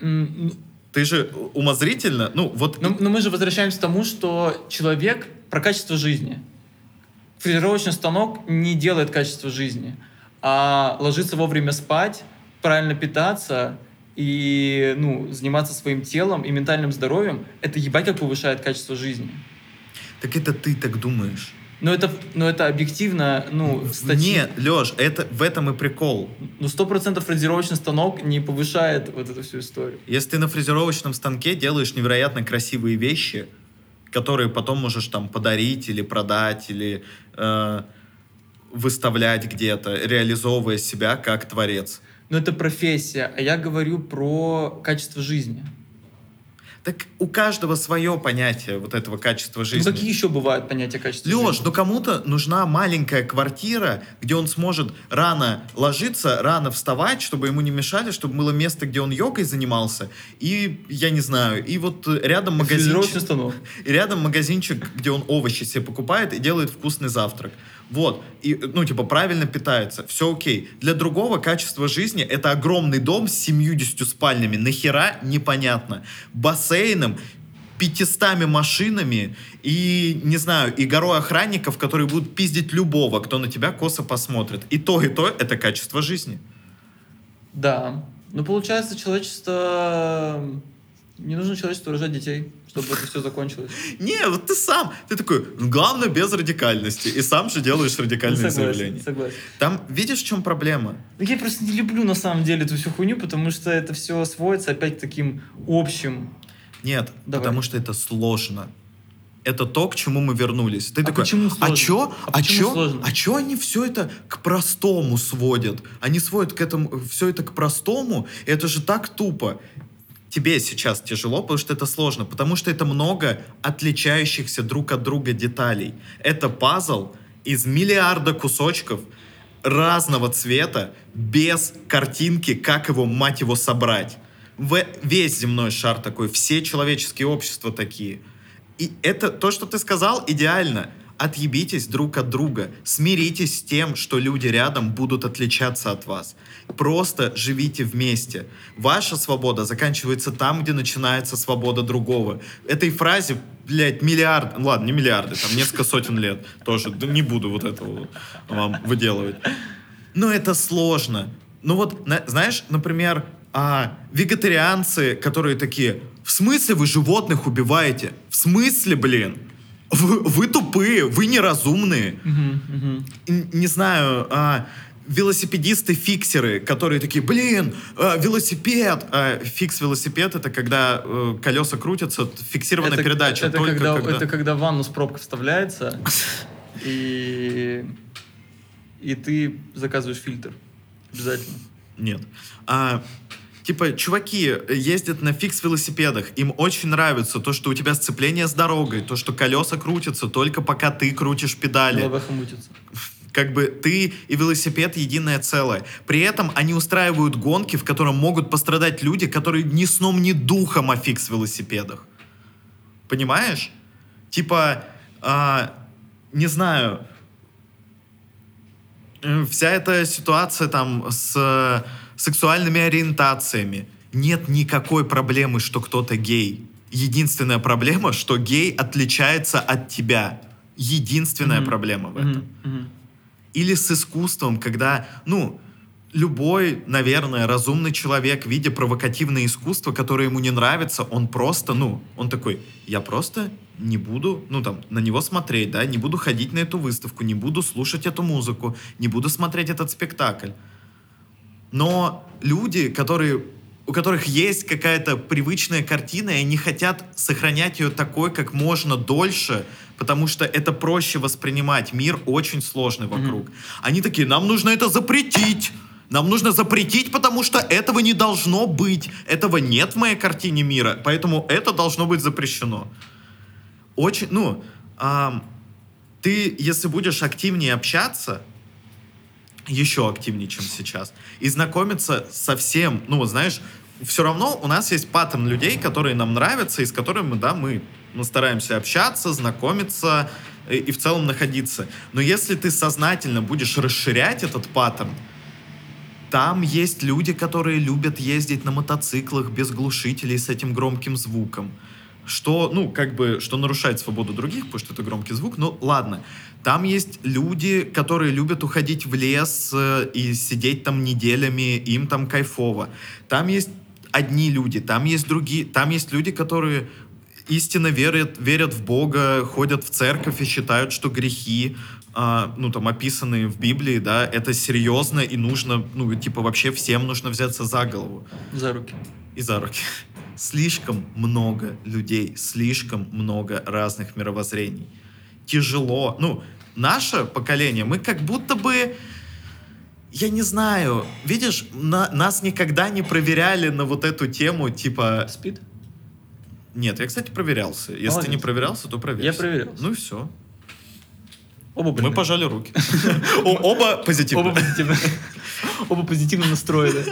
Ну, Ты же умозрительно, ну, вот... Но, но мы же возвращаемся к тому, что человек про качество жизни. Фрезеровочный станок не делает качество жизни, а ложиться вовремя спать, правильно питаться и ну, заниматься своим телом и ментальным здоровьем, это ебать как повышает качество жизни. Так это ты так думаешь. Но это, но это объективно, ну, стати- Нет, Леш, это, в этом и прикол. Ну, сто процентов фрезеровочный станок не повышает вот эту всю историю. Если ты на фрезеровочном станке делаешь невероятно красивые вещи, которые потом можешь там подарить или продать, или э, выставлять где-то, реализовывая себя как творец. Но это профессия, а я говорю про качество жизни. Так у каждого свое понятие вот этого качества Ну, жизни. какие еще бывают понятия качества Леш, жизни? ну кому-то нужна маленькая квартира, где он сможет рано ложиться, рано вставать, чтобы ему не мешали, чтобы было место, где он йогой занимался. И, я не знаю, и вот рядом магазинчик, станок. и рядом магазинчик, где он овощи себе покупает и делает вкусный завтрак. Вот. И, ну, типа, правильно питается. Все окей. Для другого качество жизни это огромный дом с 70 спальнями. Нахера? Непонятно. Бассейном, 500 машинами и, не знаю, и горой охранников, которые будут пиздить любого, кто на тебя косо посмотрит. И то, и то — это качество жизни. Да. Ну, получается, человечество... Не нужно человечеству рожать детей, чтобы это все закончилось. Не, вот ты сам. Ты такой, «Ну, главное, без радикальности. И сам же делаешь радикальные Ну, согласен, заявления. согласен. Там, видишь, в чем проблема? Я просто не люблю на самом деле эту всю хуйню, потому что это все сводится опять к таким общим. Нет, Давай. потому что это сложно. Это то, к чему мы вернулись. Ты А такой, почему а сложно? чё, А а, чё, сложно? а чё они все это к простому сводят? Они сводят к этому, все это к простому, это же так тупо. Тебе сейчас тяжело, потому что это сложно, потому что это много отличающихся друг от друга деталей. Это пазл из миллиарда кусочков разного цвета, без картинки, как его, мать его, собрать. В- весь земной шар такой, все человеческие общества такие. И это то, что ты сказал, идеально. Отъебитесь друг от друга. Смиритесь с тем, что люди рядом будут отличаться от вас. Просто живите вместе. Ваша свобода заканчивается там, где начинается свобода другого. Этой фразе, блядь, миллиард... ну Ладно, не миллиарды, там несколько сотен лет тоже. Да не буду вот этого вам выделывать. Но это сложно. Ну вот, на- знаешь, например, а, вегетарианцы, которые такие, в смысле вы животных убиваете? В смысле, блин? Вы, вы тупые, вы неразумные. Мгм, мгм. Н- Не знаю, а, велосипедисты-фиксеры, которые такие, блин, а, велосипед. А, фикс-велосипед — это когда э, колеса крутятся, фиксированная Это- передача. Это, только когда, когда- это когда в ванну с пробкой вставляется, и, и ты заказываешь фильтр. Обязательно. Нет. А, типа, чуваки ездят на фикс-велосипедах, им очень нравится то, что у тебя сцепление с дорогой, то, что колеса крутятся только пока ты крутишь педали. Голова хомутится. Как бы ты и велосипед единое целое. При этом они устраивают гонки, в котором могут пострадать люди, которые ни сном, ни духом о фикс-велосипедах. Понимаешь? Типа, а, не знаю, э, вся эта ситуация там с э, сексуальными ориентациями. Нет никакой проблемы, что кто-то гей. Единственная проблема, что гей отличается от тебя. Единственная Мгм. проблема в этом. Мгм. Или с искусством, когда, ну, любой, наверное, разумный человек, видя провокативное искусство, которое ему не нравится, он просто, ну, он такой, я просто не буду, ну, там, на него смотреть, да, не буду ходить на эту выставку, не буду слушать эту музыку, не буду смотреть этот спектакль. Но люди, которые, у которых есть какая-то привычная картина, и они хотят сохранять ее такой как можно дольше, потому что это проще воспринимать. Мир очень сложный вокруг. Они такие, нам нужно это запретить. Нам нужно запретить, потому что этого не должно быть. Этого нет в моей картине мира, поэтому это должно быть запрещено. Очень, ну, ам, ты, если будешь активнее общаться, еще активнее, чем сейчас. И знакомиться со всем, ну, знаешь, все равно у нас есть паттерн людей, которые нам нравятся, и с которыми, да, мы, мы стараемся общаться, знакомиться и, и в целом находиться. Но если ты сознательно будешь расширять этот паттерн, там есть люди, которые любят ездить на мотоциклах без глушителей с этим громким звуком. Что, ну, как бы, что нарушает свободу других, потому что это громкий звук, ну, ладно. Там есть люди, которые любят уходить в лес э, и сидеть там неделями, им там кайфово. Там есть одни люди, там есть другие, там есть люди, которые истинно верят, верят в Бога, ходят в церковь и считают, что грехи, а, ну, там, описанные в Библии, да, это серьезно и нужно, ну, типа, вообще всем нужно взяться за голову За руки. и за руки. Слишком много людей, слишком много разных мировоззрений. Тяжело. Ну, наше поколение, мы как будто бы, я не знаю, видишь, на- нас никогда не проверяли на вот эту тему, типа, Спит? Нет, я, кстати, проверялся. Если ты Молодец. не проверялся, то проверься. Я проверялся. Ну и все. Оба Мы пожали руки. Оба позитивно. Оба позитивно. Оба позитивно настроены.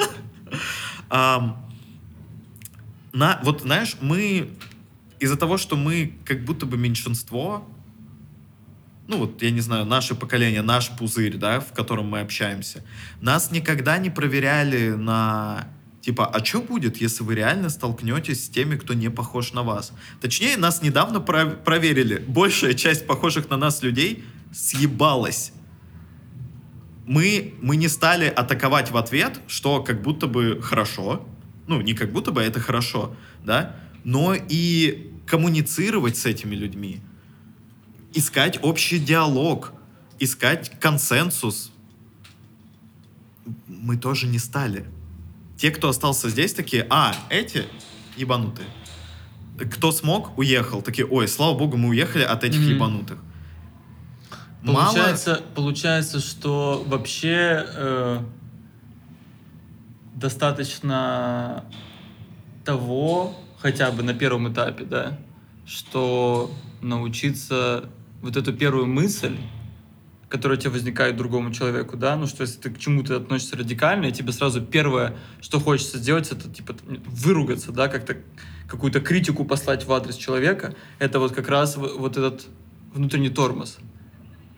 На, вот знаешь, мы из-за того, что мы как будто бы меньшинство, ну вот, я не знаю, наше поколение, наш пузырь, да, в котором мы общаемся, нас никогда не проверяли на типа, а что будет, если вы реально столкнетесь с теми, кто не похож на вас? Точнее, нас недавно про- проверили. Большая часть похожих на нас людей съебалась. Мы, мы не стали атаковать в ответ, что как будто бы хорошо. Ну, не как будто бы, а это хорошо, да? Но и коммуницировать с этими людьми. Искать общий диалог. Искать консенсус. Мы тоже не стали. Те, кто остался здесь, такие, а, эти ебанутые. Кто смог, уехал. Такие, ой, слава богу, мы уехали от этих Мгм. ебанутых. Мало... Получается, получается, что вообще э, достаточно того, хотя бы на первом этапе, да, что научиться вот эту первую мысль, которая у тебя возникает другому человеку, да, ну что если ты к чему-то относишься радикально, и тебе сразу первое, что хочется сделать, это типа выругаться, да, как-то какую-то критику послать в адрес человека, это вот как раз вот этот внутренний тормоз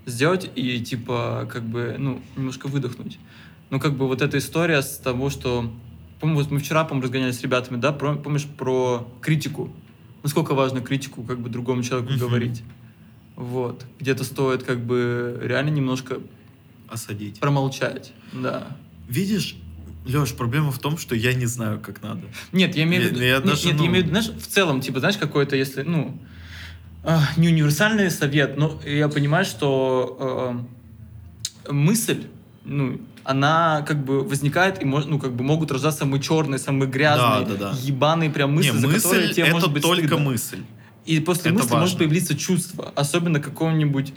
сделать и типа как бы ну немножко выдохнуть. Ну как бы вот эта история с того, что по-моему, вот мы вчера, по-моему, разгонялись с ребятами, да, про- помнишь про критику, насколько важно критику как бы другому человеку Мгм. говорить. Вот. Где-то стоит как бы реально немножко Осадить. промолчать. Да. Видишь, Леш, проблема в том, что я не знаю, как надо. Нет, я имею в Я- виду... я нет, даже, нет, ну- я имею в виду, знаешь, в целом, типа, знаешь, какой-то, если, ну, а, не универсальный совет, но я понимаю, что э, мысль, ну, она как бы возникает, и ну, как бы могут рождаться самые черные, самые грязные, Да, да, да. ебаные прям мысли, не, за мысль которые тебе это может быть только стыдно. мысль. И после Это мысли может важно. появиться чувство, особенно какого-нибудь,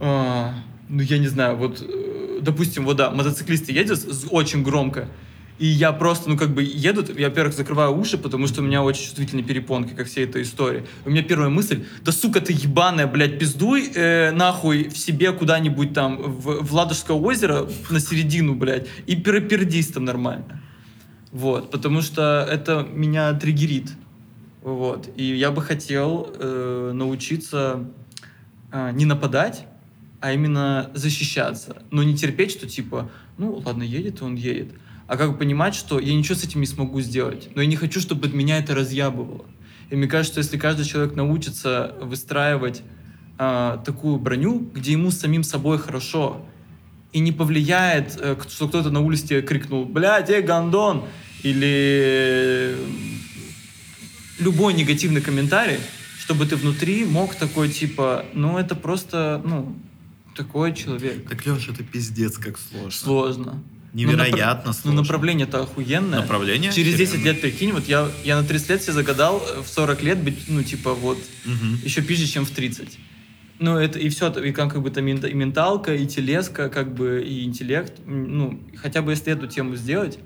а, ну я не знаю, вот, э, допустим, вот да, мотоциклисты едут очень громко, и я просто, ну как бы едут, я, во-первых, закрываю уши, потому что у меня очень чувствительные перепонки, как всей этой истории. У меня первая мысль, да сука ты ебаная, блядь, пиздуй э, нахуй в себе куда-нибудь там, в, в Ладожское озеро, на середину, блядь, и пер- пердись там нормально. Вот, потому что это меня триггерит. Вот. И я бы хотел э, научиться э, не нападать, а именно защищаться. Но не терпеть, что типа, ну ладно, едет, он едет. А как понимать, что я ничего с этим не смогу сделать. Но я не хочу, чтобы меня это разъябывало. И мне кажется, что если каждый человек научится выстраивать э, такую броню, где ему самим собой хорошо, и не повлияет, э, что кто-то на улице крикнул, блядь, эй, гандон, или любой негативный комментарий, чтобы ты внутри мог такой, типа, ну, это просто, ну, такой человек. Так, Леш, это пиздец как сложно. Сложно. Невероятно Ну, сложно. направление-то охуенное. Направление Через 10 охеренное. лет, прикинь, вот я, я на 30 лет себе загадал э, в 40 лет быть, ну, типа, вот, Мгм. еще пизже, чем в 30. Ну, это и все, и как, как бы там и менталка, и телеска, как бы, и интеллект. Ну, хотя бы если эту тему сделать,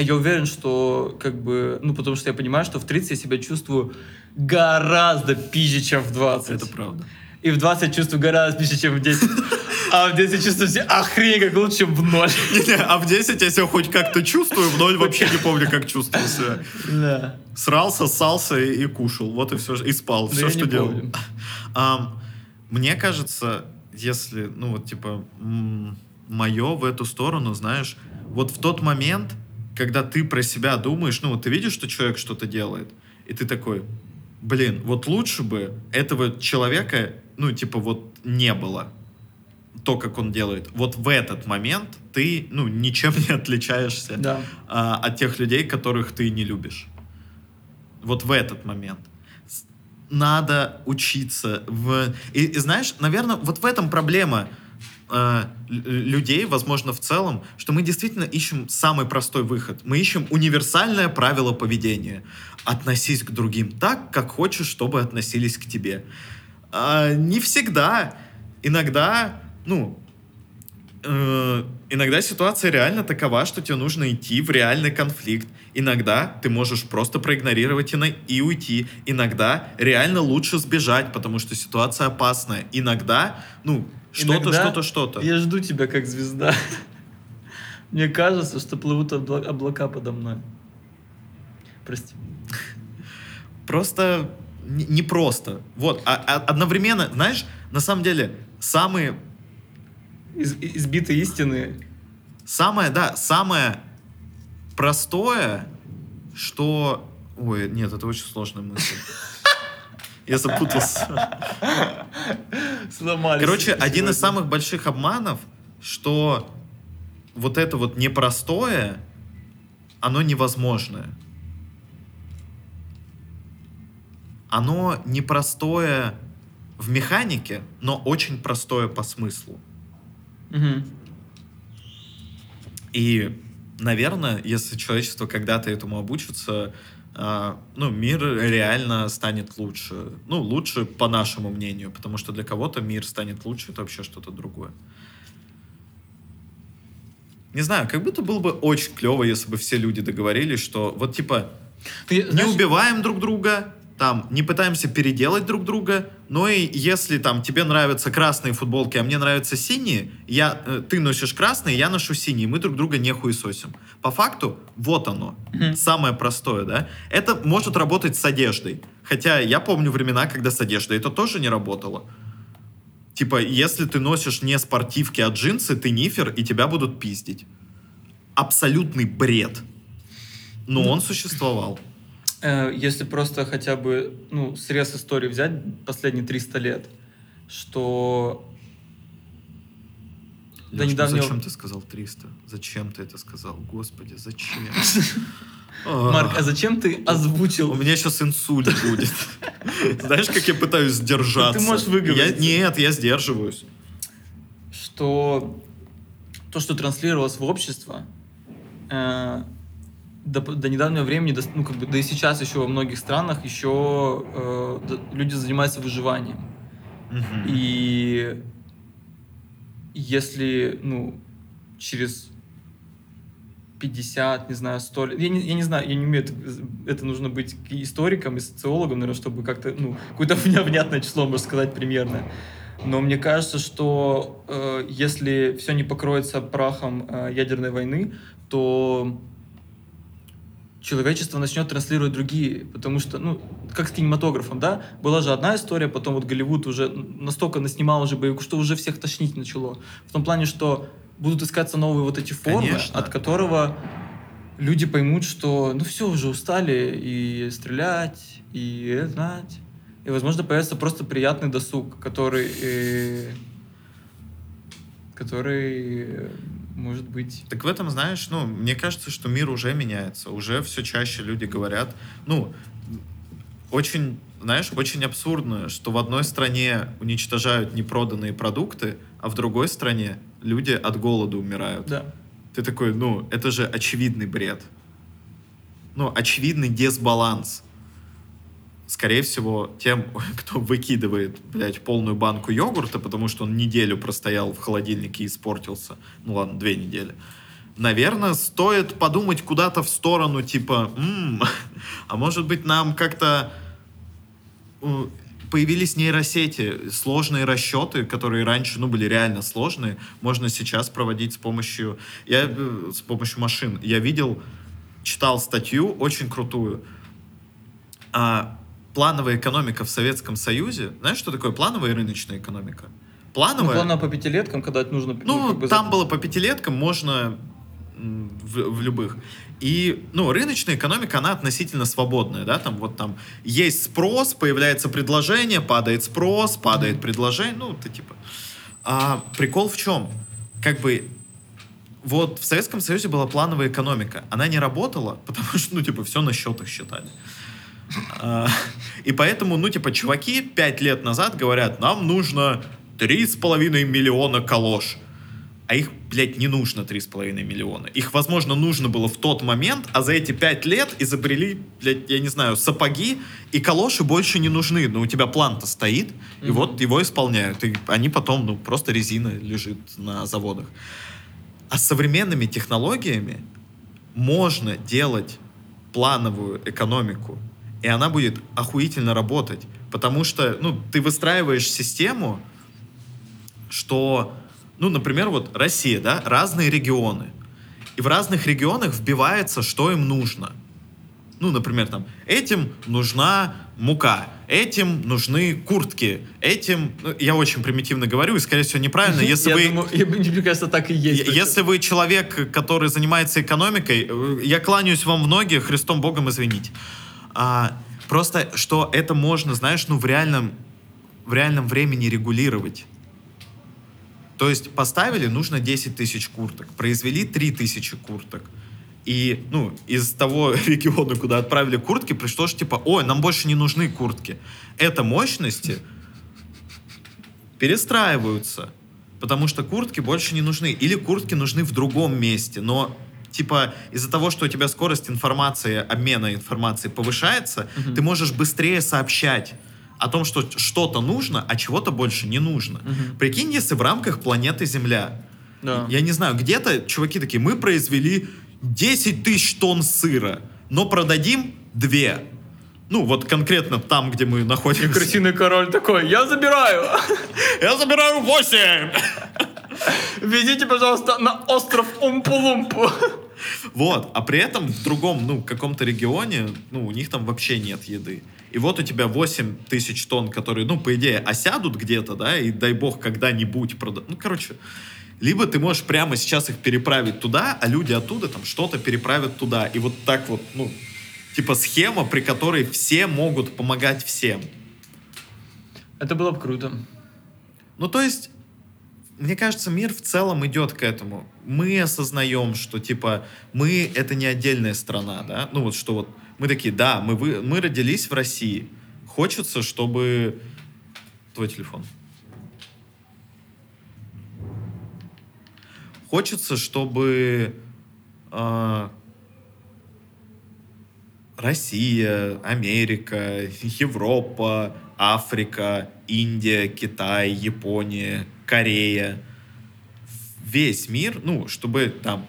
а я уверен, что, как бы, ну, потому что я понимаю, что в 30 я себя чувствую гораздо пизже, чем в 20. Это правда. И в 20 чувствую гораздо пизже, чем в 10. А в 10 чувствую себя охренеть как лучше, чем в 0. Не-не, А в 10 я себя хоть как-то чувствую, в ноль вообще не помню, как чувствую себя. Да. Срался, ссался и, кушал. Вот и все. И спал. Все, что делал. мне кажется, если, ну вот, типа, мое в эту сторону, знаешь, вот в тот момент, когда ты про себя думаешь, ну вот ты видишь, что человек что-то делает, и ты такой, блин, вот лучше бы этого человека, ну, типа, вот не было то, как он делает. Вот в этот момент ты, ну, ничем не отличаешься Да. а, от тех людей, которых ты не любишь. Вот в этот момент. Надо учиться в... И, и знаешь, наверное, вот в этом проблема э, лю- людей, возможно, в целом, что мы действительно ищем самый простой выход. Мы ищем универсальное правило поведения. Относись к другим так, как хочешь, чтобы относились к тебе. А, не всегда. Иногда, ну, э, иногда ситуация реально такова, что тебе нужно идти в реальный конфликт. Иногда ты можешь просто проигнорировать и, на- и уйти. Иногда реально лучше сбежать, потому что ситуация опасная. Иногда, ну, что-то, что-то, что-то. Я жду тебя как звезда. Мне кажется, что плывут обла- облака подо мной. Прости. Просто не просто. Вот, а, а одновременно, знаешь, на самом деле, самые Из- избитые истины. Самое, да, самое простое, что... Ой, нет, это очень сложная мысль. Я запутался. Сломались. Короче, один из самых больших обманов, что вот это вот непростое, оно невозможное. Оно непростое в механике, но очень простое по смыслу. Мгм. И, наверное, если человечество когда-то этому обучится, ну, мир реально станет лучше. Ну, лучше по нашему мнению, потому что для кого-то мир станет лучше, это вообще что-то другое. Не знаю, как будто было бы очень клево, если бы все люди договорились, что вот типа Ты не знаешь, убиваем друг друга, там, не пытаемся переделать друг друга, но и если там тебе нравятся красные футболки, а мне нравятся синие, я, э, ты носишь красные, я ношу синие, мы друг друга не хуесосим. По факту, вот оно, самое простое, да? Это может работать с одеждой. Хотя я помню времена, когда с одеждой это тоже не работало. Типа, если ты носишь не спортивки, а джинсы, ты нифер, и тебя будут пиздить. Абсолютный бред. Но он существовал. Э, если просто хотя бы ну, срез истории взять последние 300 лет, что до Лёш, ну недавнего... зачем ты сказал 300? Зачем ты это сказал? Господи, зачем? Марк, а зачем ты озвучил? У меня сейчас инсульт будет. Знаешь, как я пытаюсь сдержаться? Ты можешь выговориться. Я- Нет, я сдерживаюсь. что то, что транслировалось в общество, э, до, до недавнего времени, до, ну, как бы, да и сейчас еще во многих странах еще э, люди занимаются выживанием. Мгм. И если, ну, через 50, не знаю, 100 лет, я не, я не знаю, я не умею, это, это нужно быть историком и социологом, наверное, чтобы как-то, ну, какое-то внятное число, можно сказать, примерно. Но мне кажется, что э, если все не покроется прахом э, ядерной войны, то человечество начнет транслировать другие, потому что, ну, как с кинематографом, да, была же одна история, потом вот Голливуд уже настолько наснимал уже боевиков, что уже всех тошнить начало. В том плане, что будут искаться новые вот эти формы, Конечно. от которого люди поймут, что, ну, все, уже устали и стрелять, и знать. И, возможно, появится просто приятный досуг, который, э, который может быть... Так в этом, знаешь, ну, мне кажется, что мир уже меняется. Уже все чаще люди говорят, ну, очень, знаешь, очень абсурдно, что в одной стране уничтожают непроданные продукты, а в другой стране люди от голода умирают. Да. Ты такой, ну, это же очевидный бред. Ну, очевидный дисбаланс. Скорее всего, тем, кто выкидывает, блядь, полную банку йогурта, потому что он неделю простоял в холодильнике и испортился. Ну ладно, две недели. Наверное, стоит подумать куда-то в сторону, типа, «М, а может быть нам как-то появились нейросети, сложные расчеты, которые раньше, ну, были реально сложные, можно сейчас проводить с помощью, я, э, с помощью машин. Я видел, читал статью очень крутую. А, плановая экономика в Советском Союзе. Знаешь, что такое плановая и рыночная экономика? Ну, Плановая... по пятилеткам, когда это нужно... Ну, как бы там за- было по пятилеткам, можно в, в любых. И, ну, рыночная экономика, она относительно свободная, да, там вот там есть спрос, появляется предложение, падает спрос, падает предложение, ну, это типа... А прикол в чем? Как бы вот в Советском Союзе была плановая экономика. Она не работала, потому что, ну, типа, все на счетах считали. А, И поэтому, ну, типа, чуваки пять лет назад говорят, нам нужно три с половиной миллиона калош. а их, блядь, не нужно 3,5 миллиона. Их, возможно, нужно было в тот момент, а за эти 5 лет изобрели, блядь, я не знаю, сапоги, и калоши больше не нужны. Но у тебя план-то стоит, и Мгм. вот его исполняют. И они потом, ну, просто резина лежит на заводах. А с современными технологиями можно делать плановую экономику, и она будет охуительно работать. Потому что, ну, ты выстраиваешь систему, что, ну, например, вот Россия, да, разные регионы. И в разных регионах вбивается, что им нужно. Ну, например, там, этим нужна мука, этим нужны куртки, этим... ну, я очень примитивно говорю, и, скорее всего, неправильно. Если я вы... думаю, мне кажется, так и есть. Если вы человек, который занимается экономикой, э, я кланяюсь вам в ноги, Христом Богом извините. А, просто, что это можно, знаешь, ну, в реальном, в реальном времени регулировать. То есть поставили, нужно 10 тысяч курток, произвели 3 тысячи курток. И, ну, из того региона, куда отправили куртки, пришло, что типа, ой, нам больше не нужны куртки. Это мощности перестраиваются, потому что куртки больше не нужны. Или куртки нужны в другом месте, но типа из-за того, что у тебя скорость информации, обмена информацией повышается, Мгм. ты можешь быстрее сообщать о том, что что-то нужно, а чего-то больше не нужно. Мгм. Прикинь, если в рамках планеты Земля, Да. я не знаю, где-то чуваки такие, мы произвели 10 тысяч тонн сыра, но продадим 2. Ну, вот конкретно там, где мы И находимся. крысиный король такой, я забираю. Я забираю 8! Везите, пожалуйста, на остров Умпу-Лумпу. Вот, а при этом в другом, ну, каком-то регионе, ну, у них там вообще нет еды. И вот у тебя 8 тысяч тонн, которые, ну, по идее, осядут где-то, да, и дай бог когда-нибудь продадут. Ну, короче, либо ты можешь прямо сейчас их переправить туда, а люди оттуда там что-то переправят туда. И вот так вот, ну, типа схема, при которой все могут помогать всем. Это было бы круто. Ну, то есть, мне кажется, мир в целом идет к этому. Мы осознаем, что, типа, мы — это не отдельная страна, да? Ну, вот что вот мы такие, да, мы, вы, мы родились в России. Хочется, чтобы... Твой телефон. Хочется, чтобы а, Россия, Америка, Европа, Африка, Индия, Китай, Япония, Корея, весь мир, ну, чтобы там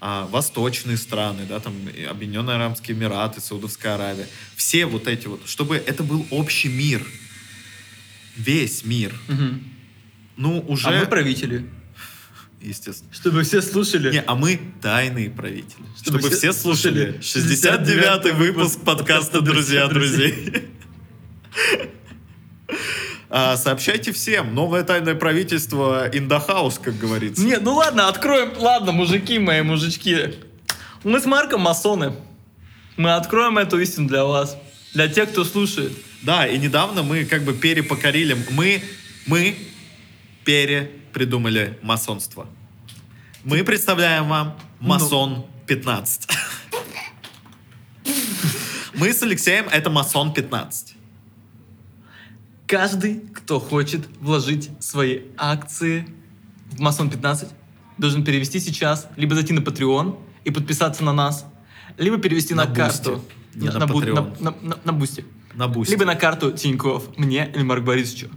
а, восточные страны, да, там Объединенные Арабские Эмираты, Саудовская Аравия, все вот эти вот, чтобы это был общий мир, весь мир. Мгм. Ну, уже, А мы правители. естественно. Чтобы все слушали. Не, а мы тайные правители. Чтобы Чтобы, все все слушали слушали 69-й выпуск подкаста «Друзья друзей». А, Сообщайте всем. Новое тайное правительство house, как говорится. Не, ну ладно, откроем. Ладно, мужики мои, мужички. Мы с Марком масоны. Мы откроем эту истину для вас. Для тех, кто слушает. Да, и недавно мы как бы перепокорили. Мы, мы перепридумали масонство. Мы представляем вам масон 15. Мы с Алексеем это масон 15. Каждый, кто хочет вложить свои акции в Масон 15, должен перевести сейчас, либо зайти на Patreon и подписаться на нас, либо перевести На на, карту. Не на Бу- Patreon. на, на, на бусте. Либо на карту Тиньков, мне или Марк Борисовичу.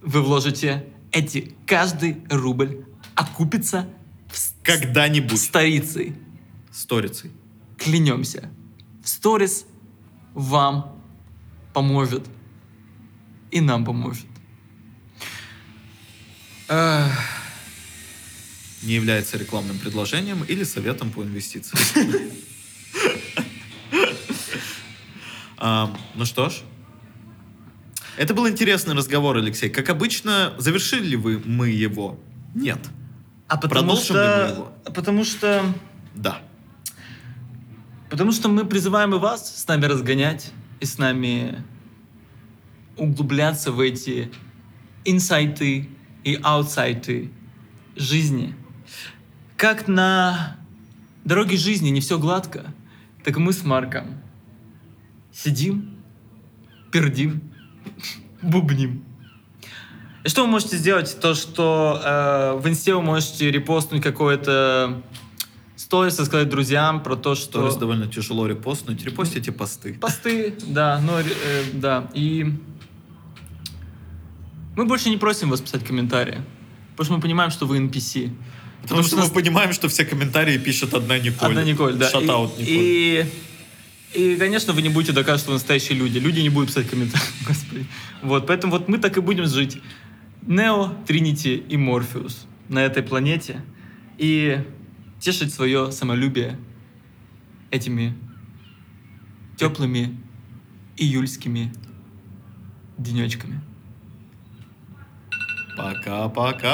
Вы вложите эти, каждый рубль окупится Когда-нибудь. старицей. Сторицей. Клянемся. Сторис вам поможет. И нам поможет. Эх, Не является рекламным предложением или советом по инвестициям. Ну что ж. Это был интересный разговор, Алексей. Как обычно, завершили ли вы мы его? Нет. А потому что... Потому что... Да. Потому что мы призываем и вас с нами разгонять и с нами углубляться в эти инсайты и аутсайты жизни. Как на дороге жизни не все гладко, так мы с Марком сидим, пердим, бубним. И что вы можете сделать? То, что э, в инсте вы можете репостнуть какое-то сторис и сказать друзьям про то, что... Сторис довольно тяжело репостнуть. Репостите посты. Посты, да, ну, э, да. И мы больше не просим вас писать комментарии, потому что мы понимаем, что вы NPC. Потому, что, мы понимаем, что все комментарии пишет одна Николь. Одна Николь, да. Шатаут и, Николь. И, и, конечно, вы не будете доказывать, что вы настоящие люди. Люди не будут писать комментарии. Господи. Вот, поэтому вот мы так и будем жить. Нео, Тринити и Морфеус на этой планете. И тешить свое самолюбие этими теплыми июльскими денечками. Пока-пока.